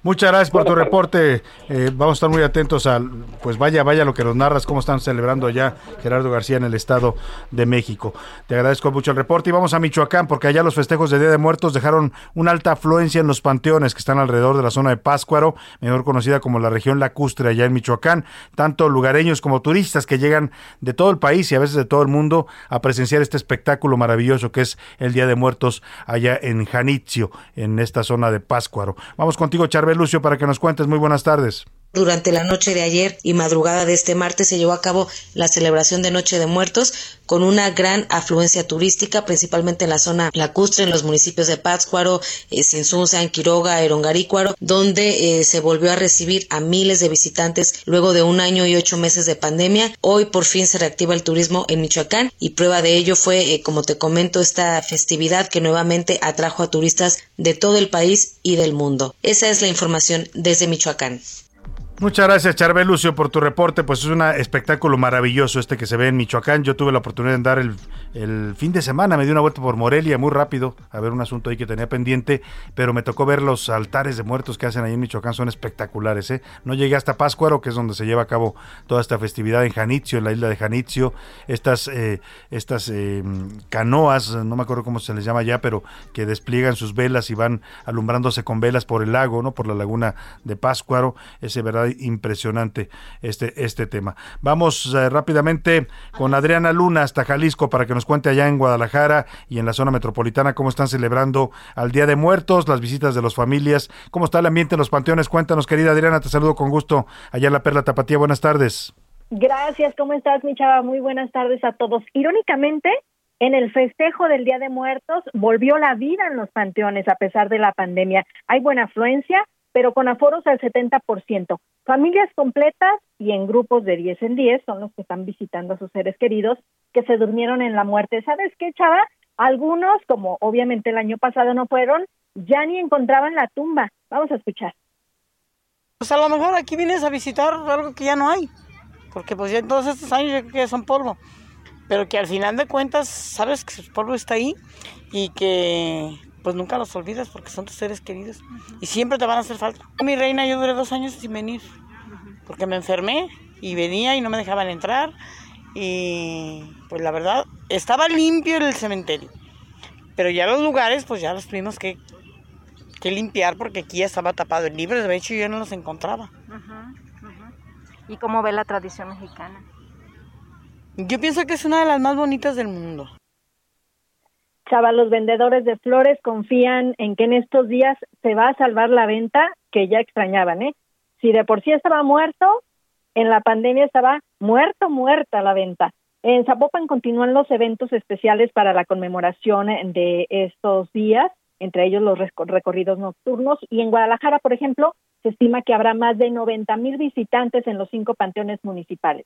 Muchas gracias por tu reporte. Eh, vamos a estar muy atentos al, pues vaya, vaya lo que nos narras, cómo están celebrando allá Gerardo García en el Estado de México. Te agradezco mucho el reporte y vamos a Michoacán porque allá los festejos de Día de Muertos dejaron una alta afluencia en los panteones que están alrededor de la zona de Páscuaro, mejor conocida como la región lacustre allá en Michoacán. Tanto lugareños como turistas que llegan de todo el país y a veces de todo el mundo a presenciar este espectáculo maravilloso que es el Día de Muertos allá en Janitzio, en esta zona de Páscuaro. Vamos contigo, Charbel Lucio, para que nos cuentes. Muy buenas tardes. Durante la noche de ayer y madrugada de este martes se llevó a cabo la celebración de Noche de Muertos con una gran afluencia turística, principalmente en la zona lacustre, en los municipios de Pátzcuaro, eh, Sinsunza, Quiroga, Erongarícuaro, donde eh, se volvió a recibir a miles de visitantes luego de un año y ocho meses de pandemia. Hoy por fin se reactiva el turismo en Michoacán y prueba de ello fue, eh, como te comento, esta festividad que nuevamente atrajo a turistas de todo el país y del mundo. Esa es la información desde Michoacán. Muchas gracias, Charbel Lucio, por tu reporte. Pues es un espectáculo maravilloso este que se ve en Michoacán. Yo tuve la oportunidad de andar el, el fin de semana, me di una vuelta por Morelia muy rápido a ver un asunto ahí que tenía pendiente, pero me tocó ver los altares de muertos que hacen ahí en Michoacán, son espectaculares. ¿eh? No llegué hasta Páscuaro, que es donde se lleva a cabo toda esta festividad en Janitzio, en la isla de Janitzio. Estas, eh, estas eh, canoas, no me acuerdo cómo se les llama ya, pero que despliegan sus velas y van alumbrándose con velas por el lago, ¿no? por la laguna de Páscuaro. Ese impresionante este, este tema. Vamos eh, rápidamente con Adriana Luna hasta Jalisco para que nos cuente allá en Guadalajara y en la zona metropolitana cómo están celebrando al Día de Muertos, las visitas de las familias, cómo está el ambiente en los panteones. Cuéntanos, querida Adriana, te saludo con gusto allá en la Perla Tapatía. Buenas tardes. Gracias, ¿cómo estás, mi chava? Muy buenas tardes a todos. Irónicamente, en el festejo del Día de Muertos volvió la vida en los panteones a pesar de la pandemia. Hay buena afluencia, pero con aforos al 70%. Familias completas y en grupos de 10 en 10 son los que están visitando a sus seres queridos que se durmieron en la muerte. ¿Sabes qué, chava? Algunos, como obviamente el año pasado no fueron, ya ni encontraban la tumba. Vamos a escuchar. Pues a lo mejor aquí vienes a visitar algo que ya no hay, porque pues ya en todos estos años yo creo que son polvo, pero que al final de cuentas sabes que su polvo está ahí y que pues nunca los olvidas porque son tus seres queridos y siempre te van a hacer falta. Mi reina, yo duré dos años sin venir, porque me enfermé y venía y no me dejaban entrar y pues la verdad estaba limpio el cementerio, pero ya los lugares pues ya los tuvimos que que limpiar porque aquí ya estaba tapado el libro, de hecho yo no los encontraba. ¿Y cómo ve la tradición mexicana? Yo pienso que es una de las más bonitas del mundo. Chava, los vendedores de flores confían en que en estos días se va a salvar la venta que ya extrañaban, ¿eh? Si de por sí estaba muerto, en la pandemia estaba muerto, muerta la venta. En Zapopan continúan los eventos especiales para la conmemoración de estos días, entre ellos los recor- recorridos nocturnos. Y en Guadalajara, por ejemplo, se estima que habrá más de 90 mil visitantes en los cinco panteones municipales.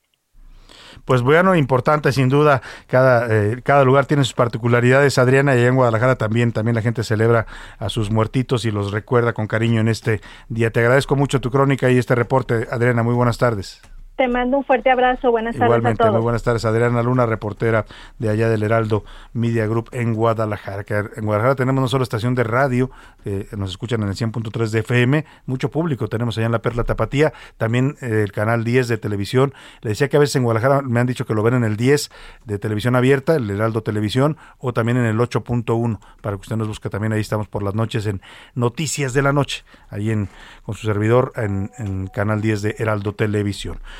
Pues bueno, importante sin duda. Cada, eh, cada lugar tiene sus particularidades. Adriana, y en Guadalajara también, también la gente celebra a sus muertitos y los recuerda con cariño en este día. Te agradezco mucho tu crónica y este reporte. Adriana, muy buenas tardes. Te mando un fuerte abrazo. Buenas tardes Igualmente, a todos. muy buenas tardes. Adriana Luna, reportera de allá del Heraldo Media Group en Guadalajara. Que en Guadalajara tenemos no solo estación de radio, eh, nos escuchan en el 100.3 de FM, mucho público tenemos allá en la Perla Tapatía, también eh, el canal 10 de televisión. Le decía que a veces en Guadalajara me han dicho que lo ven en el 10 de televisión abierta, el Heraldo Televisión, o también en el 8.1, para que usted nos busque también. Ahí estamos por las noches en Noticias de la Noche, ahí en, con su servidor en, en canal 10 de Heraldo Televisión.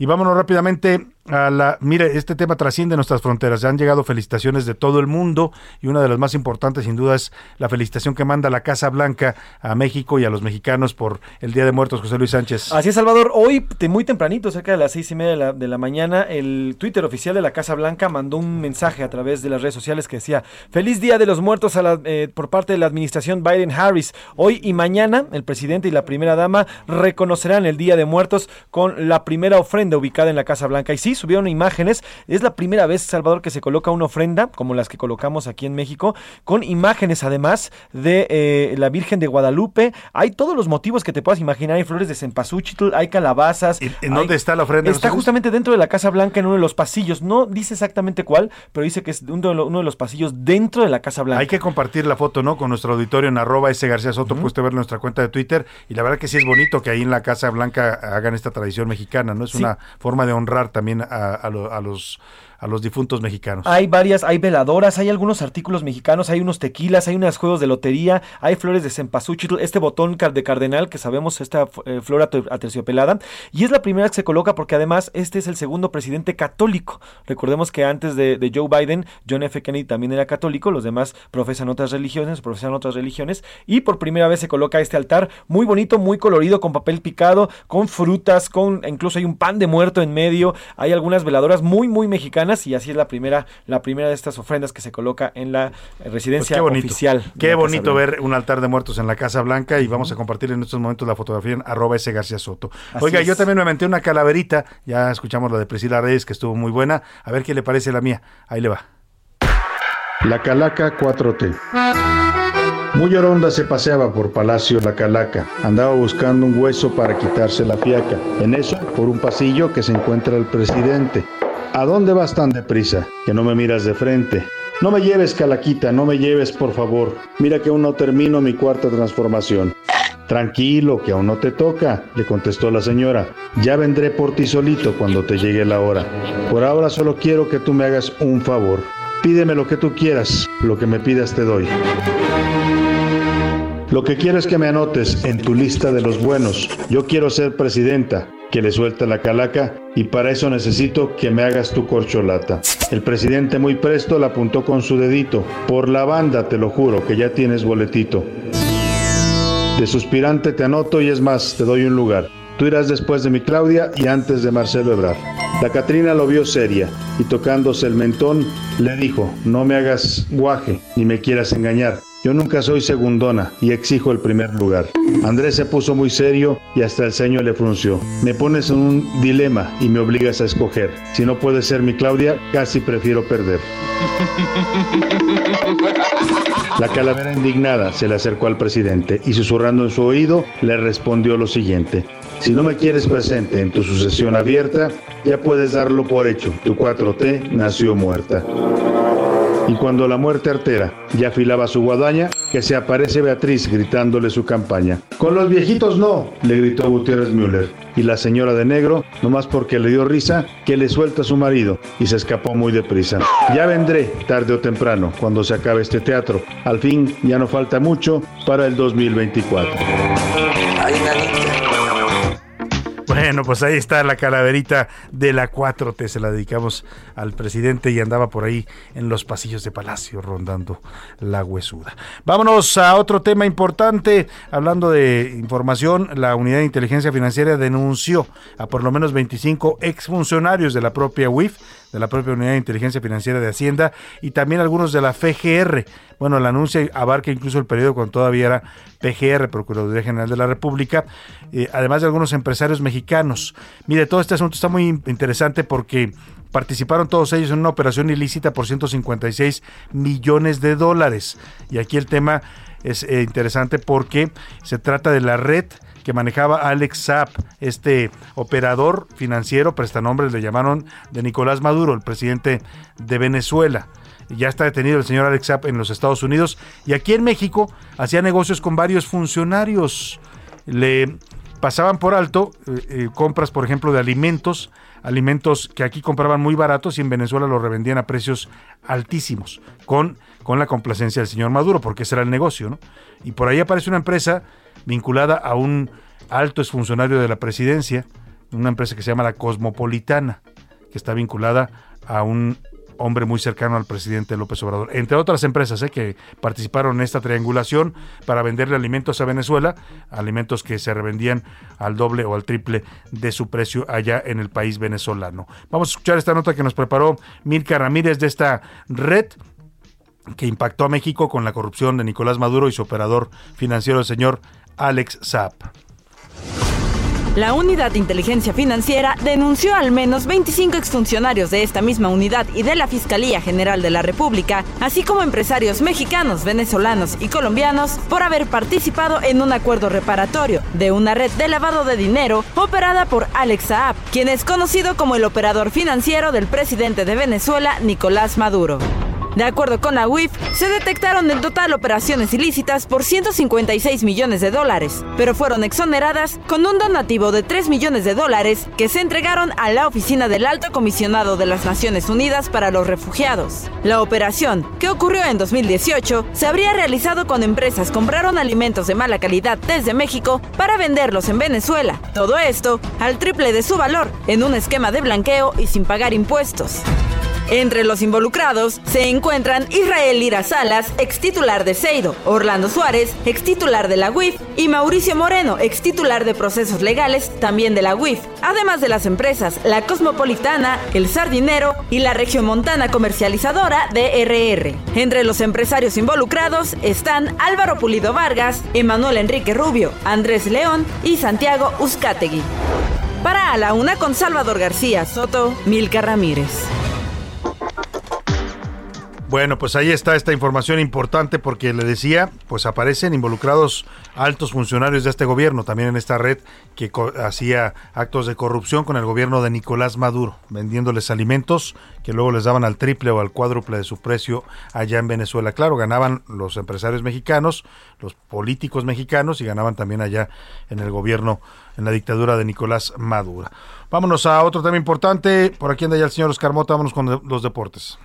Y vámonos rápidamente a la... Mire, este tema trasciende nuestras fronteras. Ya han llegado felicitaciones de todo el mundo y una de las más importantes sin duda es la felicitación que manda la Casa Blanca a México y a los mexicanos por el Día de Muertos, José Luis Sánchez. Así es, Salvador. Hoy, muy tempranito, cerca de las seis y media de la, de la mañana, el Twitter oficial de la Casa Blanca mandó un mensaje a través de las redes sociales que decía: Feliz Día de los Muertos a la- eh, por parte de la administración Biden-Harris. Hoy y mañana, el presidente y la primera dama reconocerán el Día de Muertos con la primera ofrenda ubicada en la Casa Blanca. Y sí, subieron imágenes. Es la primera vez, Salvador, que se coloca una ofrenda, como las que colocamos aquí en México, con imágenes además de eh, la Virgen de Guadalupe. Hay todos los motivos que te puedas imaginar. Hay flores de cempasúchil, hay calabazas. ¿En hay- dónde está la ofrenda? Está justamente dentro de la Casa Blanca, en uno de los pasillos. No dice exactamente cuál, pero dice que es uno de, lo- uno de los pasillos dentro de la Casa Blanca. Hay que compartir la foto, ¿no? Con nuestro auditorio en arroba ese García Soto, puedes ver nuestra cuenta de Twitter. Y la verdad que sí es bonito que ahí en la Casa Blanca hagan esta tradición mexicana, ¿no? Es Sí. una forma de honrar también a, a a los, a los difuntos mexicanos. Hay varias, hay veladoras, hay algunos artículos mexicanos, hay unos tequilas, hay unos juegos de lotería, hay flores de cempasúchil, este botón de cardenal que sabemos, esta eh, flor ate- aterciopelada, y es la primera que se coloca porque además este es el segundo presidente católico. Recordemos que antes de, de Joe Biden, John F. Kennedy también era católico, los demás profesan otras religiones, profesan otras religiones, y por primera vez se coloca este altar muy bonito, muy colorido, con papel picado, con frutas, con incluso hay un pan de muerto en medio, hay algunas veladoras muy, muy mexicanas, y así es la primera, la primera de estas ofrendas que se coloca en la Pues residencia qué bonito. oficial. Qué bonito ver un altar de muertos en la Casa Blanca y vamos a compartir en estos momentos la fotografía en arroba ese García Soto. Así Oiga, es. yo también me aventé una calaverita, ya escuchamos la de Priscila Reyes que estuvo muy buena, a ver qué le parece la mía. Ahí le va. La Calaca 4T. Muy oronda se paseaba por Palacio La Calaca. Andaba buscando un hueso para quitarse la fiaca. En eso, por un pasillo que se encuentra el presidente. ¿A dónde vas tan deprisa? Que no me miras de frente. No me lleves, Calaquita, no me lleves, por favor. Mira que aún no termino mi cuarta transformación. Tranquilo, que aún no te toca, le contestó la señora. Ya vendré por ti solito cuando te llegue la hora. Por ahora solo quiero que tú me hagas un favor. Pídeme lo que tú quieras, lo que me pidas te doy. Lo que quiero es que me anotes en tu lista de los buenos. Yo quiero ser presidenta, que le suelte la calaca y para eso necesito que me hagas tu corcholata. El presidente muy presto la apuntó con su dedito. Por la banda, te lo juro, que ya tienes boletito. De suspirante te anoto y es más, te doy un lugar. Tú irás después de mi Claudia y antes de Marcelo Ebrard. La Catrina lo vio seria y tocándose el mentón le dijo, no me hagas guaje ni me quieras engañar. Yo nunca soy segundona y exijo el primer lugar. Andrés se puso muy serio y hasta el ceño le frunció. Me pones en un dilema y me obligas a escoger. Si no puedes ser mi Claudia, casi prefiero perder. La calavera indignada se le acercó al presidente y susurrando en su oído le respondió lo siguiente. Si no me quieres presente en tu sucesión abierta, ya puedes darlo por hecho. Tu 4T nació muerta. Y cuando la muerte artera ya afilaba su guadaña, que se aparece Beatriz gritándole su campaña. Con los viejitos no, le gritó Gutiérrez Müller. Y la señora de negro, nomás porque le dio risa, que le suelta a su marido y se escapó muy deprisa. Ya vendré, tarde o temprano, cuando se acabe este teatro. Al fin, ya no falta mucho para el 2024. Bueno, pues ahí está la calaverita de la 4T. Se la dedicamos al presidente y andaba por ahí en los pasillos de Palacio rondando la huesuda. Vámonos a otro tema importante. Hablando de información, la Unidad de Inteligencia Financiera denunció a por lo menos 25 exfuncionarios de la propia UIF de la propia Unidad de Inteligencia Financiera de Hacienda y también algunos de la FGR. Bueno, el anuncio abarca incluso el periodo cuando todavía era PGR, Procuraduría General de la República, eh, además de algunos empresarios mexicanos. Mire, todo este asunto está muy interesante porque participaron todos ellos en una operación ilícita por 156 millones de dólares. Y aquí el tema es eh, interesante porque se trata de la red que manejaba Alex Zapp, este operador financiero, prestanombres le llamaron de Nicolás Maduro, el presidente de Venezuela. Ya está detenido el señor Alex Zapp en los Estados Unidos y aquí en México hacía negocios con varios funcionarios. Le pasaban por alto eh, eh, compras, por ejemplo, de alimentos, alimentos que aquí compraban muy baratos y en Venezuela los revendían a precios altísimos, con, con la complacencia del señor Maduro, porque ese era el negocio, ¿no? Y por ahí aparece una empresa vinculada a un alto exfuncionario de la presidencia, una empresa que se llama la Cosmopolitana, que está vinculada a un hombre muy cercano al presidente López Obrador, entre otras empresas ¿eh? que participaron en esta triangulación para venderle alimentos a Venezuela, alimentos que se revendían al doble o al triple de su precio allá en el país venezolano. Vamos a escuchar esta nota que nos preparó Mirka Ramírez de esta red que impactó a México con la corrupción de Nicolás Maduro y su operador financiero, el señor Alex Zapp. La Unidad de Inteligencia Financiera denunció al menos 25 exfuncionarios de esta misma unidad y de la Fiscalía General de la República, así como empresarios mexicanos, venezolanos y colombianos, por haber participado en un acuerdo reparatorio de una red de lavado de dinero operada por Alex Saab, quien es conocido como el operador financiero del presidente de Venezuela, Nicolás Maduro. De acuerdo con la UIF, se detectaron en total operaciones ilícitas por 156 millones de dólares, pero fueron exoneradas con un donativo de 3 millones de dólares que se entregaron a la oficina del Alto Comisionado de las Naciones Unidas para los Refugiados. La operación, que ocurrió en 2018, se habría realizado cuando empresas compraron alimentos de mala calidad desde México para venderlos en Venezuela. Todo esto al triple de su valor, en un esquema de blanqueo y sin pagar impuestos. Entre los involucrados se encuentran Israel Lira Salas, ex titular de Seido, Orlando Suárez, ex titular de la UIF, y Mauricio Moreno, ex titular de procesos legales, también de la UIF, además de las empresas La Cosmopolitana, El Sardinero y la Regiomontana Comercializadora DRR. Entre los empresarios involucrados están Álvaro Pulido Vargas, Emanuel Enrique Rubio, Andrés León y Santiago Uzcategui. Para A la Una con Salvador García Soto, Milka Ramírez. Bueno, pues ahí está esta información importante porque le decía, pues aparecen involucrados altos funcionarios de este gobierno, también en esta red que hacía actos de corrupción con el gobierno de Nicolás Maduro, vendiéndoles alimentos que luego les daban al triple o al cuádruple de su precio allá en Venezuela. Claro, ganaban los empresarios mexicanos, los políticos mexicanos y ganaban también allá en el gobierno, en la dictadura de Nicolás Maduro. Vámonos a otro tema importante. Por aquí anda ya el señor Oscar Mota, vámonos con los deportes.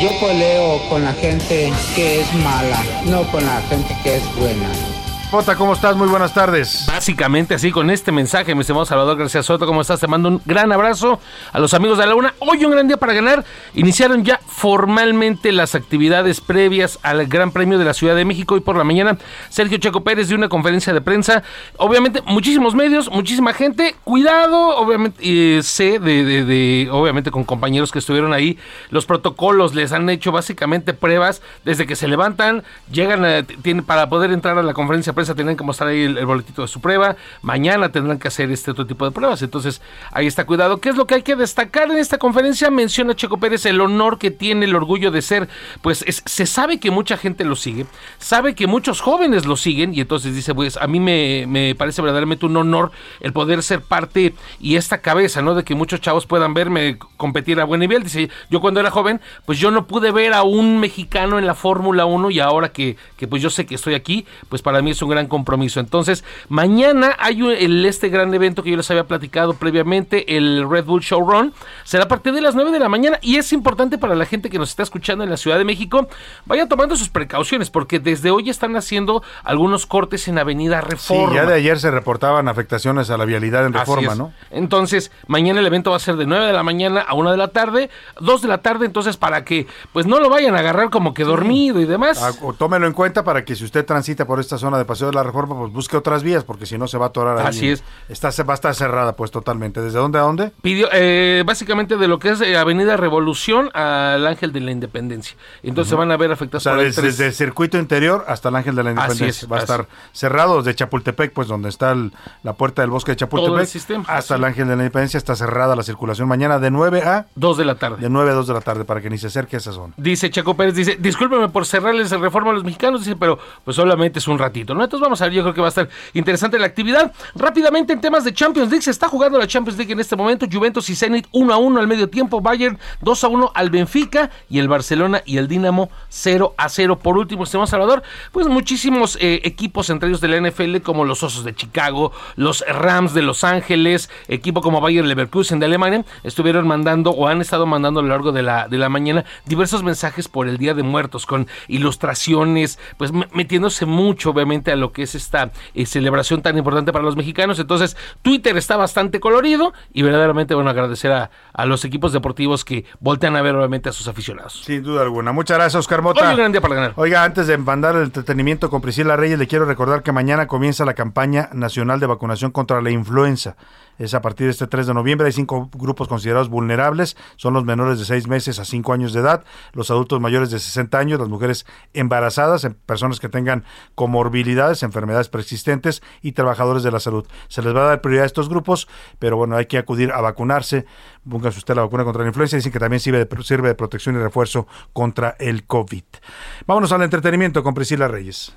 Yo peleo con la gente que es mala, no con la gente que es buena. Jota, ¿cómo estás? Muy buenas tardes. Básicamente así con este mensaje, mi estimado Salvador García Soto, ¿cómo estás? Te mando un gran abrazo a los amigos de la Luna. Hoy un gran día para ganar. Iniciaron ya formalmente las actividades previas al Gran Premio de la Ciudad de México. Hoy por la mañana, Sergio Checo Pérez de una conferencia de prensa. Obviamente, muchísimos medios, muchísima gente. Cuidado, obviamente, eh, sé de, de, obviamente con compañeros que estuvieron ahí. Los protocolos les han hecho básicamente pruebas desde que se levantan, llegan a, tienen, para poder entrar a la conferencia tendrán que mostrar ahí el, boletito de su prueba, mañana tendrán que hacer este otro tipo de pruebas, entonces ahí está cuidado. ¿Qué es lo que hay que destacar en esta conferencia? Menciona Checo Pérez el honor que tiene, el orgullo de ser, pues se sabe que mucha gente lo sigue, sabe que muchos jóvenes lo siguen y entonces dice, pues a mí me, me parece verdaderamente un honor el poder ser parte y esta cabeza, ¿no? De que muchos chavos puedan verme competir a buen nivel. Dice, yo cuando era joven, pues yo no pude ver a un mexicano en la Fórmula 1 y ahora que, que pues yo sé que estoy aquí, pues para mí es un gran compromiso. Entonces, mañana hay un- el, este gran evento que yo les había platicado previamente, el Red Bull Showrun. Será a partir de las 9 de la mañana y es importante para la gente que nos está escuchando en la Ciudad de México, vaya tomando sus precauciones porque desde hoy están haciendo algunos cortes en Avenida Sí, Reforma. ya de ayer se reportaban afectaciones a la vialidad en reforma. ¿no? Entonces, mañana el evento va a ser de 9 de la mañana a 1 de la tarde, 2 de la tarde, entonces para que pues no lo vayan a agarrar como que dormido y demás. Ah, tómelo en cuenta para que si usted transita por esta zona de Paseo de la Reforma, pues busque otras vías, porque si no se va a atorar ahí. Así es. Está, va a estar cerrada, pues totalmente. ¿Desde dónde a dónde? Pidió, eh, básicamente de lo que es eh, Avenida Revolución al Ángel de la Independencia. Entonces Ujú. van a ver O afectados sea, por ahí desde, el circuito interior hasta el Ángel de la Así Independencia. es, va a estar cerrado desde Chapultepec, pues donde está el- la puerta del bosque de Todo el Chapultepec, sistema, hasta así. el Ángel de la Independencia. Está cerrada la circulación mañana de 9 a 2 de la tarde. De 9 a 2 de la tarde para que ni se acerque a esa zona. Dice Checo Pérez, dice, discúlpeme por cerrarles el reforma a los mexicanos, dice, pero pues solamente es un ratito, ¿no? Entonces vamos a ver, yo creo que va a estar interesante la actividad. Rápidamente en temas de Champions League, se está jugando la Champions League en este momento, Juventus y Zenit 1 a 1 al medio tiempo, Bayern 2 a 1 al Benfica y el Barcelona y el Dinamo 0 a 0. Por último, Esteban Salvador, pues muchísimos eh, equipos entre ellos de la NFL como los Osos de Chicago, los Rams de Los Ángeles, equipo como Bayern Leverkusen de Alemania, estuvieron mandando o han estado mandando a lo largo de la, de la mañana diversos mensajes por el Día de Muertos con ilustraciones, pues me- metiéndose mucho obviamente a lo que es esta eh, celebración tan importante para los mexicanos. Entonces Twitter está bastante colorido y verdaderamente bueno agradecer a, a los equipos deportivos que voltean a ver obviamente a sus aficionados. Sin duda alguna. Muchas gracias, Oscar Mota. Hoy un gran día para ganar. Oiga, antes de mandar el entretenimiento con Priscila Reyes, le quiero recordar que mañana comienza la campaña nacional de vacunación contra la influenza. Es a partir de este 3 de noviembre. Hay cinco grupos considerados vulnerables. Son los menores de 6 meses a 5 años de edad, los adultos mayores de 60 años, las mujeres embarazadas, personas que tengan comorbilidades, enfermedades persistentes y trabajadores de la salud. Se les va a dar prioridad a estos grupos, pero bueno, hay que acudir a vacunarse. Póngase usted la vacuna contra la influenza. Dicen que también sirve de, sirve de protección y refuerzo contra el COVID. Vámonos al entretenimiento con Priscila Reyes.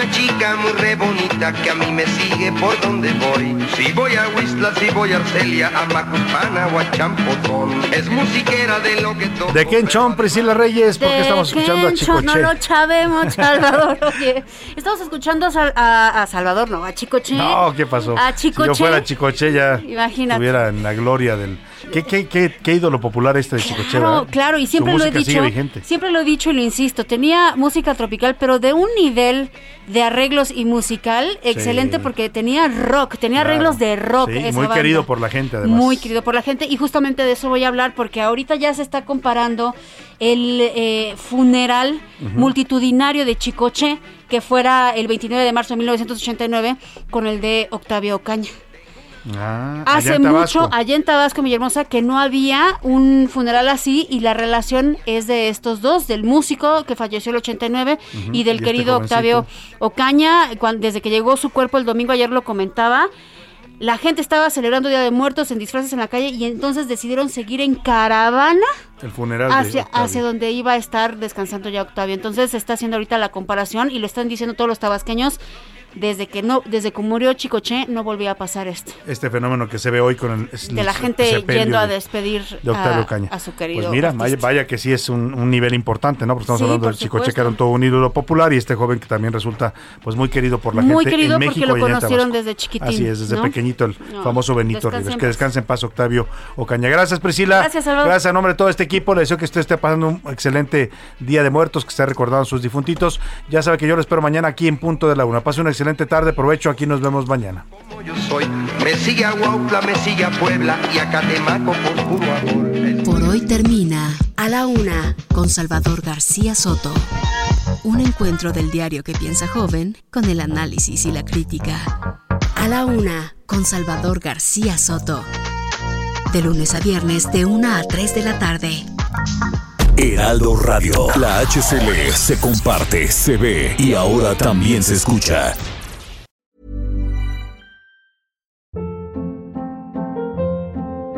Una chica muy re bonita que a mí me sigue por donde voy. Si voy a Whistler, si voy a Arcelia, a Macuspana o a Champotón. Es musiquera de lo que toco. ¿De quién son Priscila Reyes? Porque estamos escuchando a Kencho, Chico No lo sabemos, Salvador. Oye, estamos escuchando a, Sal- a- a Salvador, no, a Chicoche. No, ¿qué pasó? A si yo Chicoche. fuera Chicoche ya Imagínate. estuviera en la gloria del... ¿Qué, qué, qué, qué ídolo popular este de Chicoche? Claro, ¿verdad? claro, y Su siempre lo he dicho, siempre lo he dicho y lo insisto, tenía música tropical, pero de un nivel de arreglos y musical excelente porque tenía rock, tenía Claro. arreglos de rock. Sí, esa muy banda. querido por la gente, además. Muy querido por la gente y justamente de eso voy a hablar porque ahorita ya se está comparando el eh, funeral multitudinario de Chicoche que fuera el 29 de marzo de 1989 con el de Octavio Ocaña. Ah, allá Hace en Tabasco. mucho, allá en Tabasco, Villahermosa, que no había un funeral así y la relación es de estos dos, del músico que falleció el 89 Ujú, y del y este querido Octavio Ocaña, cuan- desde que llegó su cuerpo el domingo, ayer lo comentaba, la gente estaba celebrando Día de Muertos en disfraces en la calle y entonces decidieron seguir en caravana El funeral de hacia, hacia donde iba a estar descansando ya Octavio. Entonces se está haciendo ahorita la comparación y lo están diciendo todos los tabasqueños. Desde que no, desde que murió Chicoche, no volvía a pasar esto. Este fenómeno que se ve hoy con el... De la gente yendo a de- despedir de Octavio a, Ocaña. a su querido. Pues mira, vaya, artista. vaya que sí es un, un nivel importante, ¿no? Porque estamos Sí, hablando por del Chicoche, que era un todo un ídolo popular, y este joven que también resulta pues muy querido por la Muy gente querido en porque México lo y conocieron desde chiquitín, Así es, desde ¿no? pequeñito el No, famoso Benito en Que descanse en paz Octavio Ocaña. Gracias Priscila. Gracias, Salvador. Gracias a nombre de todo este equipo. Le deseo que usted esté pasando un excelente Día de Muertos, que esté recordando a sus difuntitos. Ya sabe que yo lo espero mañana aquí en punto de la una. Pase una excelente tarde, provecho, aquí nos vemos mañana. Yo soy. Me sigue a Huautla, me sigue a Puebla y a Catemaco por puro amor. Por hoy termina A la Una con Salvador García Soto. Un encuentro del diario que piensa joven con el análisis y la crítica. A la Una con Salvador García Soto. De lunes a viernes de 1 a 3 de la tarde. Heraldo Radio. La HCL se comparte, se ve y ahora también se escucha.